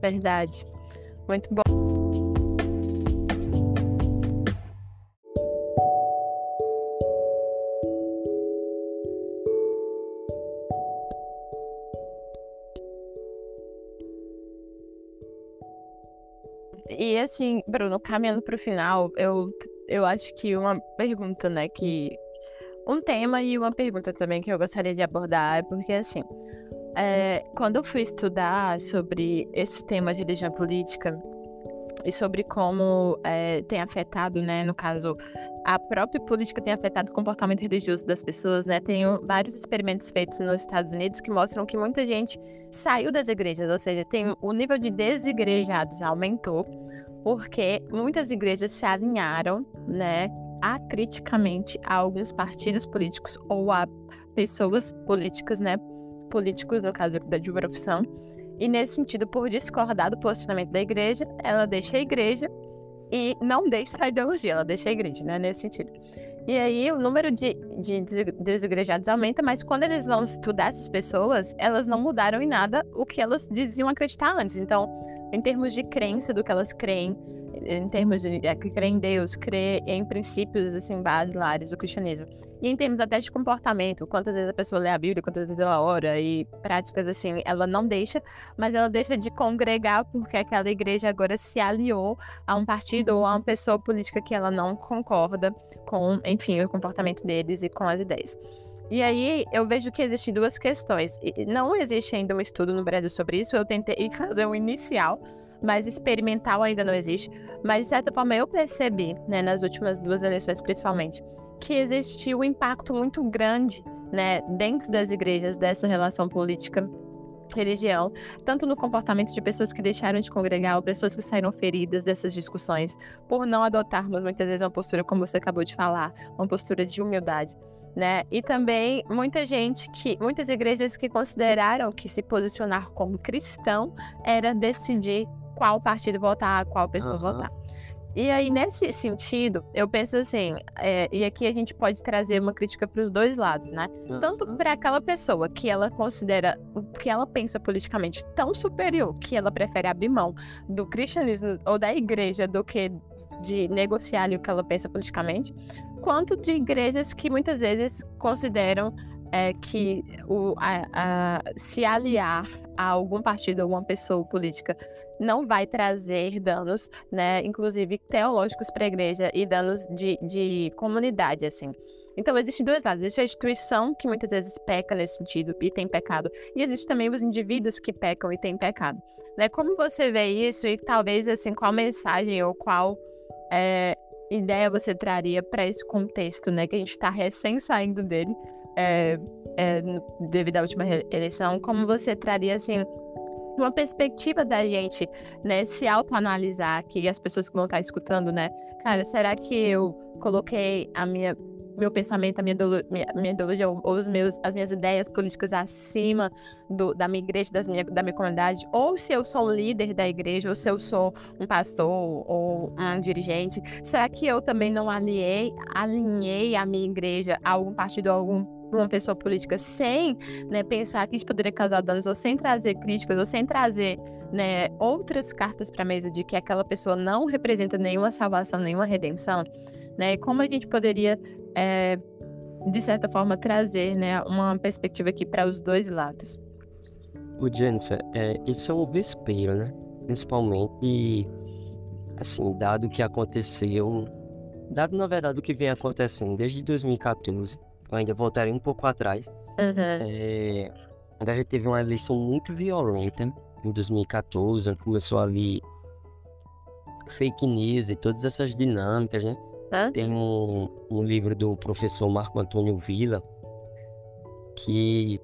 Verdade. Muito bom. Assim, Bruno, caminhando para o final, eu, eu acho que uma pergunta, né, que. Um tema e uma pergunta também que eu gostaria de abordar é porque, assim, é, quando eu fui estudar sobre esse tema de religião política e sobre como é, tem afetado, né, no caso, a própria política tem afetado o comportamento religioso das pessoas, né, tem vários experimentos feitos nos Estados Unidos que mostram que muita gente saiu das igrejas, ou seja, tem o nível de desigrejados aumentou, porque muitas igrejas se alinharam, né, acriticamente a alguns partidos políticos ou a pessoas políticas, né, políticos, no caso da de profissão. E nesse sentido, por discordar do posicionamento da igreja, ela deixa a igreja e não deixa a ideologia, ela deixa a igreja, né? Nesse sentido. E aí o número de, de desigrejados aumenta, mas quando eles vão estudar essas pessoas, elas não mudaram em nada o que elas diziam acreditar antes. Então, em termos de crença do que elas creem, em termos de é, que crê em Deus, crê em princípios assim basilares do cristianismo. E em termos até de comportamento, quantas vezes a pessoa lê a Bíblia, quantas vezes ela ora e práticas assim, ela não deixa, mas ela deixa de congregar porque aquela igreja agora se aliou a um partido ou a uma pessoa política que ela não concorda com, enfim, o comportamento deles e com as ideias. E aí eu vejo que existem duas questões. Não existe ainda um estudo no Brasil sobre isso. Eu tentei fazer um inicial, mas experimental ainda não existe. Mas de certa forma eu percebi, né, nas últimas duas eleições principalmente, que existiu um impacto muito grande, né, dentro das igrejas dessa relação política religião, tanto no comportamento de pessoas que deixaram de congregar ou pessoas que saíram feridas dessas discussões, por não adotarmos muitas vezes uma postura, como você acabou de falar, uma postura de humildade. Né? E também muita gente que, muitas igrejas que consideraram que se posicionar como cristão era decidir qual partido votar, qual pessoa Aham. votar. E aí, nesse sentido, eu penso assim, é, e aqui a gente pode trazer uma crítica para os dois lados, né? Tanto para aquela pessoa que ela considera o que ela pensa politicamente tão superior que ela prefere abrir mão do cristianismo ou da igreja do que de negociar ali o que ela pensa politicamente, quanto de igrejas que muitas vezes consideram é, que o, a, a, se aliar a algum partido, alguma pessoa política, não vai trazer danos, né, inclusive teológicos para a igreja e danos de, de comunidade, assim. Então, existem dois lados. Existe a instituição, que muitas vezes peca nesse sentido e tem pecado, e existe também os indivíduos que pecam e têm pecado. Né? Como você vê isso e talvez, assim, qual mensagem ou qual é, ideia você traria para esse contexto, né, que a gente está recém saindo dele, é, é, devido à última eleição, como você traria, assim, uma perspectiva da gente, né, se autoanalisar aqui, as pessoas que vão estar escutando, né, cara, será que eu coloquei a minha meu pensamento, a minha, minha, minha ideologia, ou os meus, as minhas ideias políticas acima do, da minha igreja, das minha, da minha comunidade, ou se eu sou um líder da igreja, ou se eu sou um pastor ou um dirigente, será que eu também não alinhei, alinhei a minha igreja a algum partido, a algum uma pessoa política sem né, pensar que isso poderia causar danos, ou sem trazer críticas, ou sem trazer né, outras cartas para a mesa de que aquela pessoa não representa nenhuma salvação, nenhuma redenção, né? Como a gente poderia, é, de certa forma, trazer né, uma perspectiva aqui para os dois lados? O Jennifer, é, isso é um vespeiro, né? Principalmente, assim, dado o que aconteceu, dado na verdade o que vem acontecendo desde 2014, eu ainda voltarei um pouco atrás, uhum. é, a gente teve uma eleição muito violenta em 2014, começou ali fake news e todas essas dinâmicas, né? Hã? Tem um, um livro do professor Marco Antônio Villa que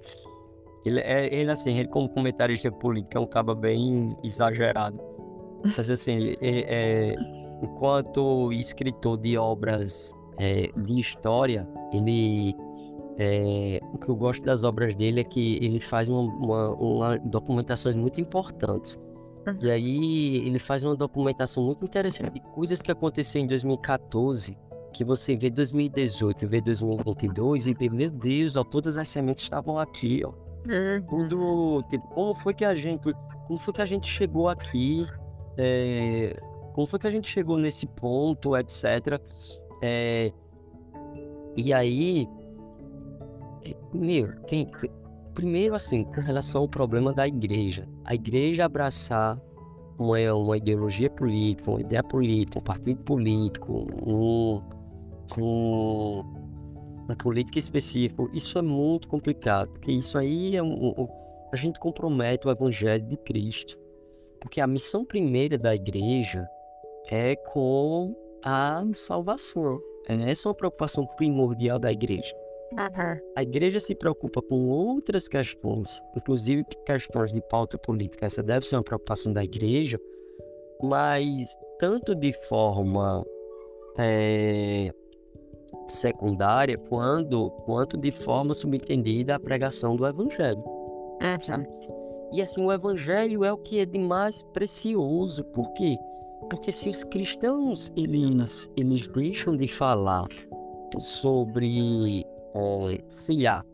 ele é ele assim, ele como comentarista político é um cabo bem exagerado. Mas assim, ele, é, é, enquanto escritor de obras é, de história, ele é, o que eu gosto das obras dele é que ele faz uma, uma, uma documentações muito importantes. E aí ele faz uma documentação muito interessante de coisas que aconteceram em 2014, que você vê 2018, vê 2022 e vê, meu Deus, ó, todas as sementes estavam aqui, ó. Tudo, tipo, como foi que a gente, como foi que a gente chegou aqui, é, como foi que a gente chegou nesse ponto, etc. É, e aí, é, meu, tem, Primeiro, assim, com relação ao problema da igreja. A igreja abraçar uma, uma ideologia política, uma ideia política, um partido político, um, um, uma política específica, isso é muito complicado, porque isso aí é um, um, a gente compromete o evangelho de Cristo. Porque a missão primeira da igreja é com a salvação. Essa é uma preocupação primordial da igreja. Uhum. A igreja se preocupa com outras questões, inclusive questões de pauta política. Essa deve ser uma preocupação da igreja, mas tanto de forma é, secundária quanto, quanto de forma subentendida a pregação do evangelho. Uhum. E assim, o evangelho é o que é de mais precioso, por quê? Porque se os cristãos eles, eles deixam de falar sobre sei lá,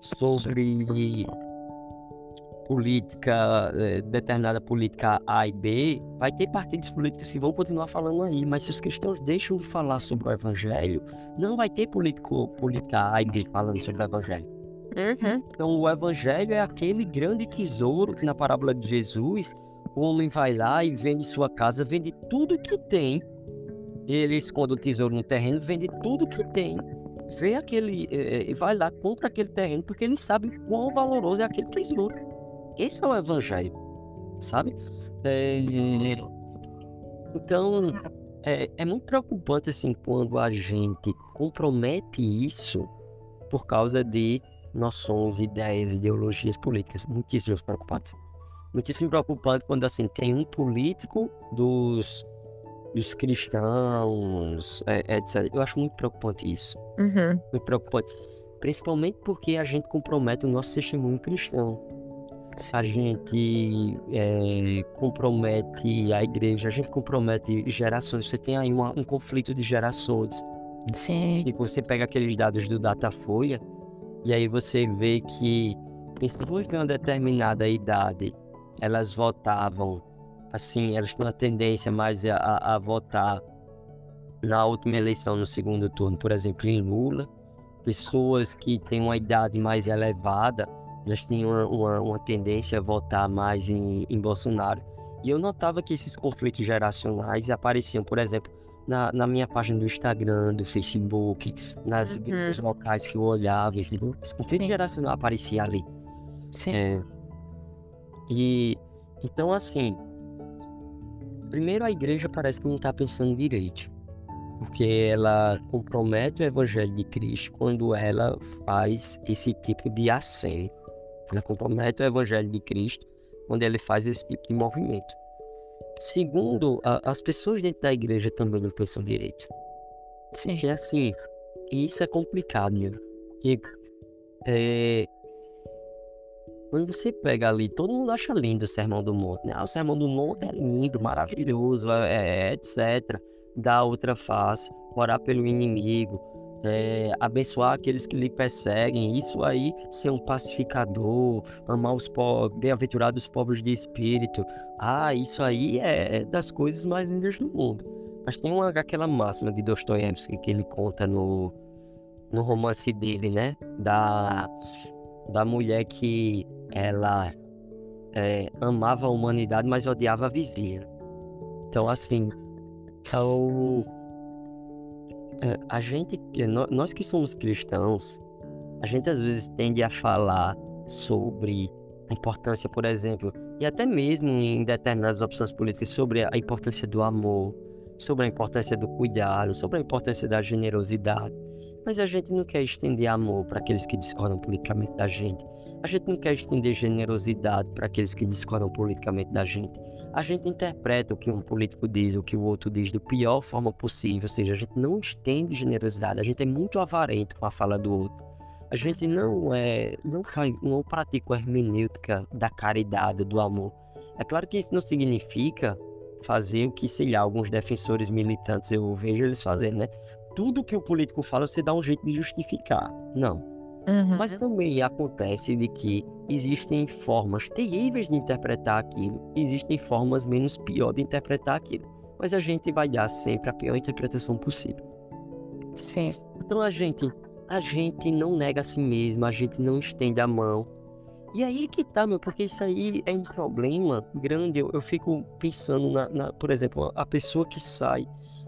sobre política, é, determinada política A e B, vai ter partidos políticos que vão continuar falando aí, mas se os cristãos deixam de falar sobre o evangelho, não vai ter político, política A e B falando sobre o evangelho. Uhum. Então o evangelho é aquele grande tesouro que na parábola de Jesus, o homem vai lá e vende sua casa, vende tudo que tem. Ele esconde o tesouro no terreno, vende tudo que tem vê aquele, é, vai lá, compra aquele terreno, porque ele sabe quão valoroso é aquele tesouro. Esse é o evangelho, sabe? É, então, é, é muito preocupante, assim, quando a gente compromete isso por causa de noções, ideias, ideologias políticas. Muitíssimo preocupante. Muitíssimo preocupante quando, assim, tem um político dos dos cristãos, é, etc. Eu acho muito preocupante isso. Uhum. Muito preocupante. Principalmente porque a gente compromete o nosso testemunho cristão. A gente é, compromete a igreja, a gente compromete gerações. Você tem aí uma, um conflito de gerações. Sim. E você pega aqueles dados do Datafolha e aí você vê que pessoas de uma determinada idade elas votavam assim, elas têm uma tendência mais a, a, votar na última eleição, no segundo turno, por exemplo, em Lula, pessoas que têm uma idade mais elevada, elas têm uma, uma, uma tendência a votar mais em, em Bolsonaro. E eu notava que esses conflitos geracionais apareciam, por exemplo, na, na minha página do Instagram, do Facebook, nas Uhum. igrejas locais que eu olhava, entendeu? Esse conflito geracional aparecia ali. Sim. É, e então assim, primeiro a igreja parece que não está pensando direito, porque ela compromete o evangelho de Cristo quando ela faz esse tipo de aceno. Ela compromete o evangelho de Cristo quando ele faz esse tipo de movimento. Segundo, a- as pessoas dentro da igreja também não pensam direito. Sim. Porque assim, isso é complicado, né? Porque é, quando você pega ali, todo mundo acha lindo o Sermão do Monte, né? Ah, o Sermão do Monte é lindo, maravilhoso, é, é, etc. Dar outra face, orar pelo inimigo, é, abençoar aqueles que lhe perseguem. Isso aí, ser um pacificador, amar os pobres, bem-aventurados os pobres de espírito. Ah, isso aí é das coisas mais lindas do mundo. Mas tem uma, aquela máxima de Dostoiévski que ele conta no, no romance dele, né? Da, da mulher que ela é, amava a humanidade, mas odiava a vizinha. Então, assim, então, é, a gente, nó- nós que somos cristãos, a gente às vezes tende a falar sobre a importância, por exemplo, e até mesmo em determinadas opções políticas, sobre a importância do amor, sobre a importância do cuidado, sobre a importância da generosidade. Mas a gente não quer estender amor para aqueles que discordam politicamente da gente. A gente não quer estender generosidade para aqueles que discordam politicamente da gente. A gente interpreta o que um político diz, o que o outro diz, da pior forma possível. Ou seja, a gente não estende generosidade. A gente é muito avarento com a fala do outro. A gente não é, não, não pratica a hermenêutica da caridade, do amor. É claro que isso não significa fazer o que, sei lá, alguns defensores militantes eu vejo eles fazendo, né? Tudo que o político fala, você dá um jeito de justificar. Não. Uhum. Mas também acontece de que existem formas terríveis de interpretar aquilo, existem formas menos pior de interpretar aquilo. Mas a gente vai dar sempre a pior interpretação possível. Sim. Então a gente, a gente não nega a si mesmo, a gente não estende a mão. E aí que tá, meu, porque isso aí é um problema grande. Eu, eu fico pensando na, na- por exemplo, a pessoa que sai.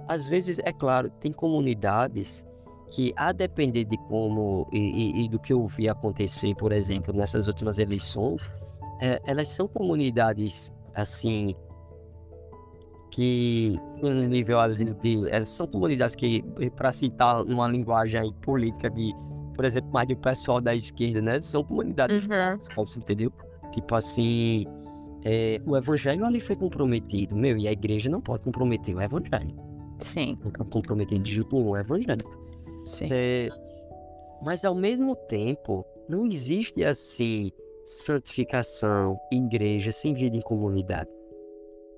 Às vezes, é claro, tem comunidades que, a depender de como e, e- e do que eu vi acontecer, por exemplo, nessas últimas eleições, é, elas são comunidades assim que no nível de, elas são comunidades que, para citar uma linguagem política de, por exemplo, mais do pessoal da esquerda, né? São comunidades Uhum. entendeu? Tipo assim, é, o evangelho ali foi comprometido, meu, e a igreja não pode comprometer o evangelho. Sim. Não pode comprometer de jeito nenhum o evangelho. Sim. É, mas ao mesmo tempo, não existe assim santificação, igreja sem vida em comunidade.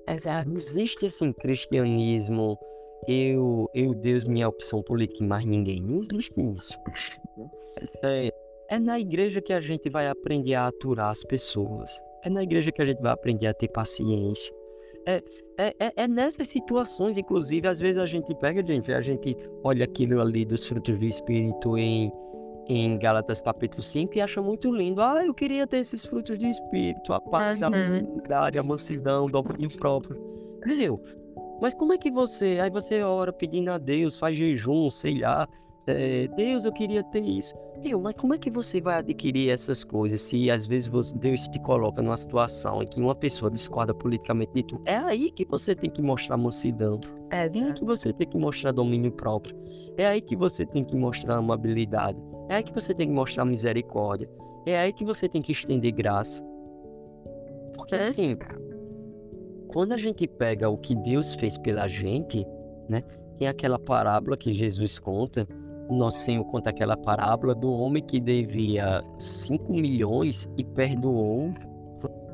Exato. Não existe assim cristianismo, eu, eu, Deus, minha opção política e mais ninguém. Não existe isso. É, é na igreja que a gente vai aprender a aturar as pessoas. É na igreja que a gente vai aprender a ter paciência. É, é, é, é nessas situações, inclusive, às vezes a gente pega, gente, a gente olha aquilo ali dos frutos do Espírito em, em Gálatas capítulo 5 e acha muito lindo. Ah, eu queria ter esses frutos do Espírito, a paz, a humildade, a mansidão, o domínio próprio. Meu, mas como é que você. Aí você ora pedindo a Deus, faz jejum, sei lá. é, Deus, eu queria ter isso. Meu, mas como é que você vai adquirir essas coisas se às vezes Deus te coloca numa situação em que uma pessoa discorda politicamente de tu? É aí que você tem que mostrar mansidão. É aí que você tem que mostrar domínio próprio. É aí que você tem que mostrar amabilidade. É aí que você tem que mostrar misericórdia. É aí que você tem que estender graça. Porque Uhum. assim, quando a gente pega o que Deus fez pela gente, né? Tem aquela parábola que Jesus conta. Nosso Senhor conta aquela parábola do homem que devia 5 milhões e perdoou,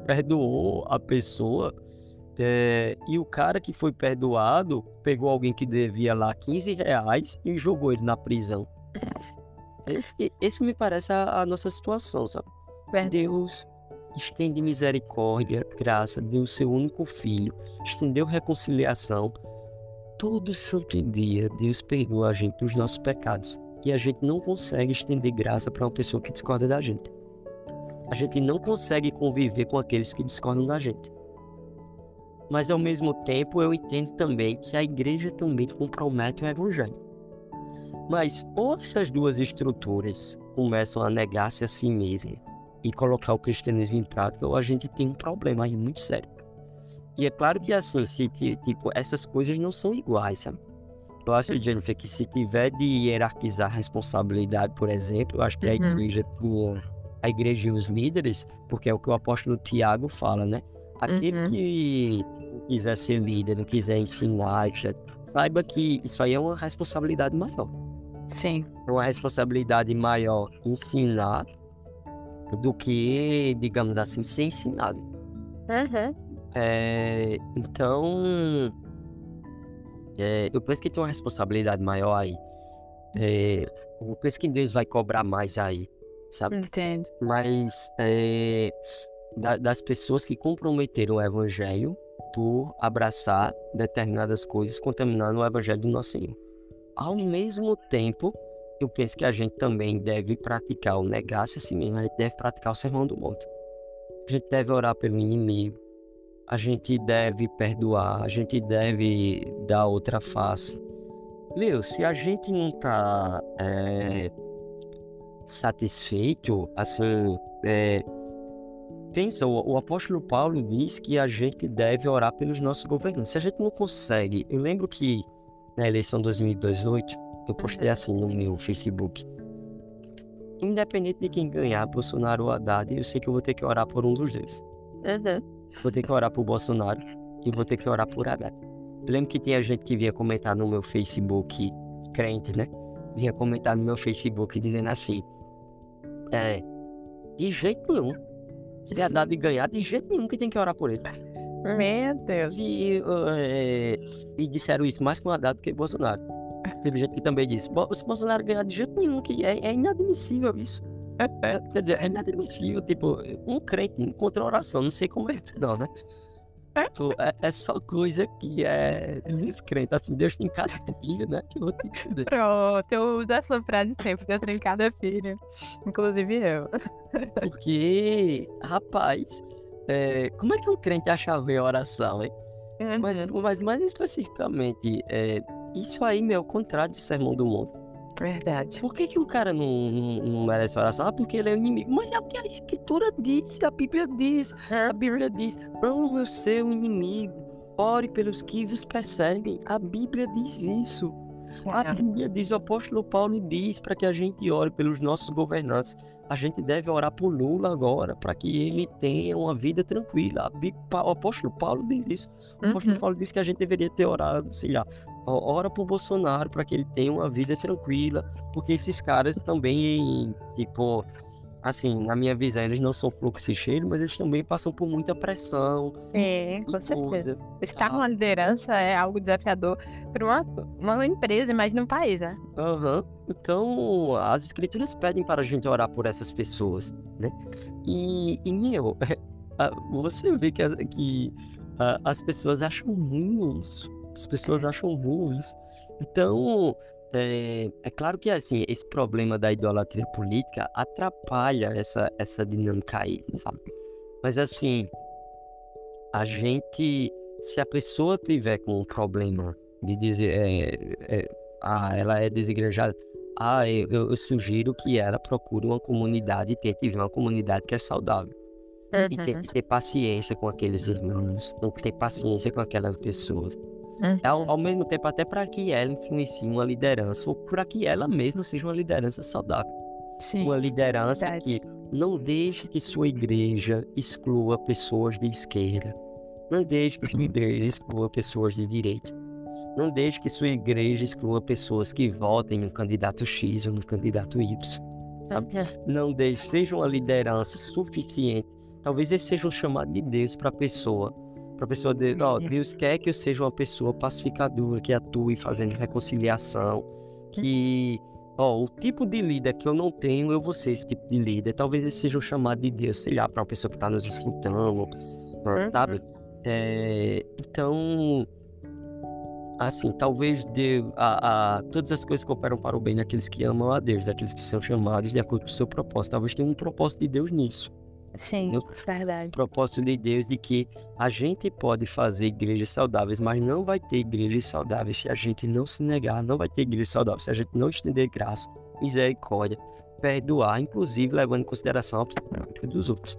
perdoou a pessoa. é, e o cara que foi perdoado pegou alguém que devia lá 15 reais e jogou ele na prisão. Esse, esse me parece a, a nossa situação, sabe? Verdade. Deus estende misericórdia, graça, deu o seu único filho, estendeu reconciliação. Todo santo dia Deus perdoa a gente dos nossos pecados. E a gente não consegue estender graça para uma pessoa que discorda da gente. A gente não consegue conviver com aqueles que discordam da gente. Mas ao mesmo tempo eu entendo também que a igreja também compromete o evangelho. Mas ou essas duas estruturas começam a negar-se a si mesmas e colocar o cristianismo em prática, ou a gente tem um problema aí muito sério. E é claro que assim, se, tipo, essas coisas não são iguais, sabe? Eu acho, Jennifer, que se tiver de hierarquizar responsabilidade, por exemplo, eu acho que a uhum. igreja tinha a igreja e os líderes, porque é o que o apóstolo Tiago fala, né? Aquele uhum. que quiser ser líder, não quiser ensinar, etc., saiba que isso aí é uma responsabilidade maior. Sim. É uma responsabilidade maior ensinar do que, digamos assim, ser ensinado. Uhum. É, então, é, eu penso que tem uma responsabilidade maior aí. É, eu penso que Deus vai cobrar mais aí, sabe? Entendo. Mas é, da, das pessoas que comprometeram o evangelho por abraçar determinadas coisas, contaminando o evangelho do nosso Senhor. Ao mesmo tempo, eu penso que a gente também deve praticar o negar-se a si mesmo, a gente deve praticar o sermão do monte. A gente deve orar pelo inimigo, a gente deve perdoar, a gente deve dar outra face. Meu, se a gente não tá é, satisfeito, assim, é, pensa, o, o, apóstolo Paulo diz que a gente deve orar pelos nossos governantes. Se a gente não consegue, eu lembro que na eleição 2018, eu postei assim no meu Facebook. Independente de quem ganhar, Bolsonaro ou Haddad, eu sei que eu vou ter que orar por um dos dois. Uhum. Vou ter que orar por Bolsonaro e vou ter que orar por Haddad. Eu lembro que tinha gente que vinha comentar no meu Facebook, crente, né? Vinha comentar no meu Facebook dizendo assim: É, de jeito nenhum. Se Haddad ganhar, de jeito nenhum que tem que orar por ele. Meu Deus. E, uh, e disseram isso mais com Haddad do que Bolsonaro. Teve gente que também disse: se Bolsonaro ganhar, de jeito nenhum, que é, é inadmissível isso. É, quer dizer, é inadmissível, tipo, um crente encontra oração, não sei como é isso não, né? Tipo, é, é, só coisa que é descrente, assim, Deus tem cada filho, né? Que eu vou te dizer. Pronto, eu uso essa frase sempre, Deus tem cada filho, inclusive eu. Porque, rapaz, é, como é que um crente acha ver a oração, hein? Uhum. Mas, mas mais especificamente, é, isso aí, meu, é o contrário de Sermão do Monte. Verdade. Por que, que o cara não, não, não merece oração? Ah, porque ele é o inimigo. Mas é o que a escritura diz, a Bíblia diz. A Bíblia diz: ame o seu inimigo, ore pelos que vos perseguem. A Bíblia diz isso. A é. Bíblia diz, o apóstolo Paulo diz para que a gente ore pelos nossos governantes. A gente deve orar por Lula agora, para que ele tenha uma vida tranquila. O apóstolo Paulo diz isso. O apóstolo uhum. Paulo diz que a gente deveria ter orado, sei lá, ora por Bolsonaro para que ele tenha uma vida tranquila, porque esses caras também, tipo, assim, na minha visão, eles não são fluxicheiros, mas eles também passam por muita pressão. É, com certeza. Estar numa liderança é algo desafiador para uma, uma empresa, imagina um país, né? Aham. Uhum. Então, as escrituras pedem para a gente orar por essas pessoas, né? E, e meu, você vê que, que as pessoas acham ruim isso. As pessoas acham ruim isso. Então, é, é, claro que assim, esse problema da idolatria política atrapalha essa, essa dinâmica aí, sabe? Mas assim, a gente, se a pessoa tiver com um problema de dizer, é, é, ah, ela é desigrejada, ah, eu, eu, sugiro que ela procure uma comunidade e tente ver uma comunidade que é saudável. Uhum. E tente ter paciência com aqueles irmãos, tem que ter paciência com aquelas pessoas. Uhum. Ao, ao, mesmo tempo, até para que ela influencie uma liderança, ou para que ela mesma seja uma liderança saudável. Sim, uma liderança verdade. que não deixe que sua igreja exclua pessoas de esquerda. Não deixe que sua igreja exclua pessoas de direita. Não deixe que sua igreja exclua pessoas que votem no candidato X ou no candidato Y. Sabe? Uhum. Não deixe, seja uma liderança suficiente. Talvez esse seja um chamado de Deus para a pessoa para a pessoa dizer, ó, oh, Deus quer que eu seja uma pessoa pacificadora, que atue fazendo reconciliação, que, ó, o tipo de líder que eu não tenho, eu vou ser esse tipo de líder. Talvez esse seja um chamado de Deus, sei lá, para uma pessoa que está nos escutando, sabe? É, então, assim, talvez de, a, a, todas as coisas cooperam para o bem daqueles que amam a Deus, daqueles que são chamados de acordo com o seu propósito. Talvez tenha um propósito de Deus nisso. Sim, No- verdade. propósito de Deus de que a gente pode fazer igrejas saudáveis, mas não vai ter igrejas saudáveis se a gente não se negar, não vai ter igrejas saudáveis se a gente não estender graça, misericórdia, perdoar, inclusive levando em consideração a problemática dos outros.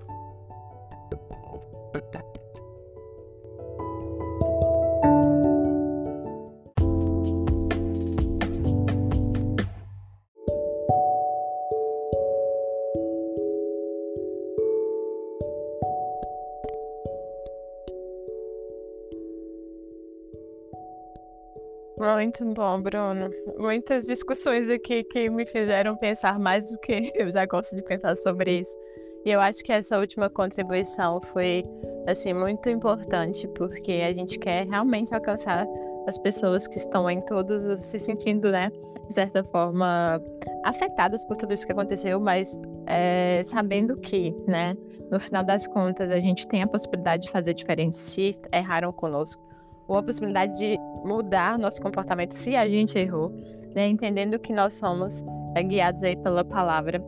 Muito bom, Bruno. Muitas discussões aqui que me fizeram pensar mais do que eu já gosto de pensar sobre isso. E eu acho que essa última contribuição foi, assim, muito importante, porque a gente quer realmente alcançar as pessoas que estão em todos os, se sentindo, né, de certa forma, afetadas por tudo isso que aconteceu, mas é, sabendo que, né, no final das contas, a gente tem a possibilidade de fazer diferente se erraram conosco, ou a possibilidade de mudar nosso comportamento se a gente errou, né? Entendendo que nós somos é, guiados aí pela palavra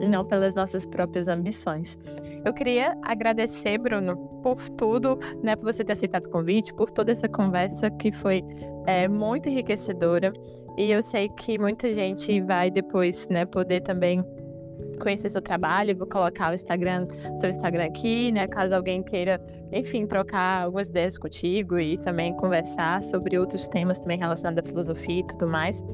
e não pelas nossas próprias ambições. Eu queria agradecer, Bruno, por tudo, né? Por você ter aceitado o convite, por toda essa conversa que foi é, muito enriquecedora. E eu sei que muita gente vai depois, né, poder também conhecer seu trabalho. Vou colocar o Instagram, seu Instagram aqui, né? Caso alguém queira, enfim, trocar algumas ideias contigo e também conversar sobre outros temas também relacionados à filosofia e tudo mais.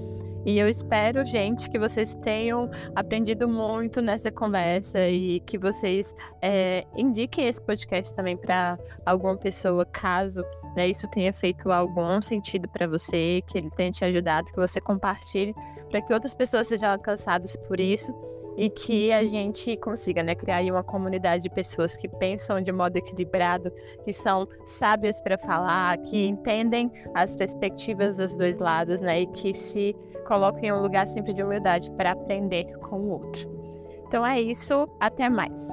E eu espero, gente, que vocês tenham aprendido muito nessa conversa e que vocês é, indiquem esse podcast também para alguma pessoa, caso né, isso tenha feito algum sentido para você, que ele tenha te ajudado, que você compartilhe para que outras pessoas sejam alcançadas por isso e que a gente consiga né, criar uma comunidade de pessoas que pensam de modo equilibrado, que são sábias para falar, que entendem as perspectivas dos dois lados né, e que se coloquem em um lugar sempre de humildade para aprender com o outro. Então é isso, até mais.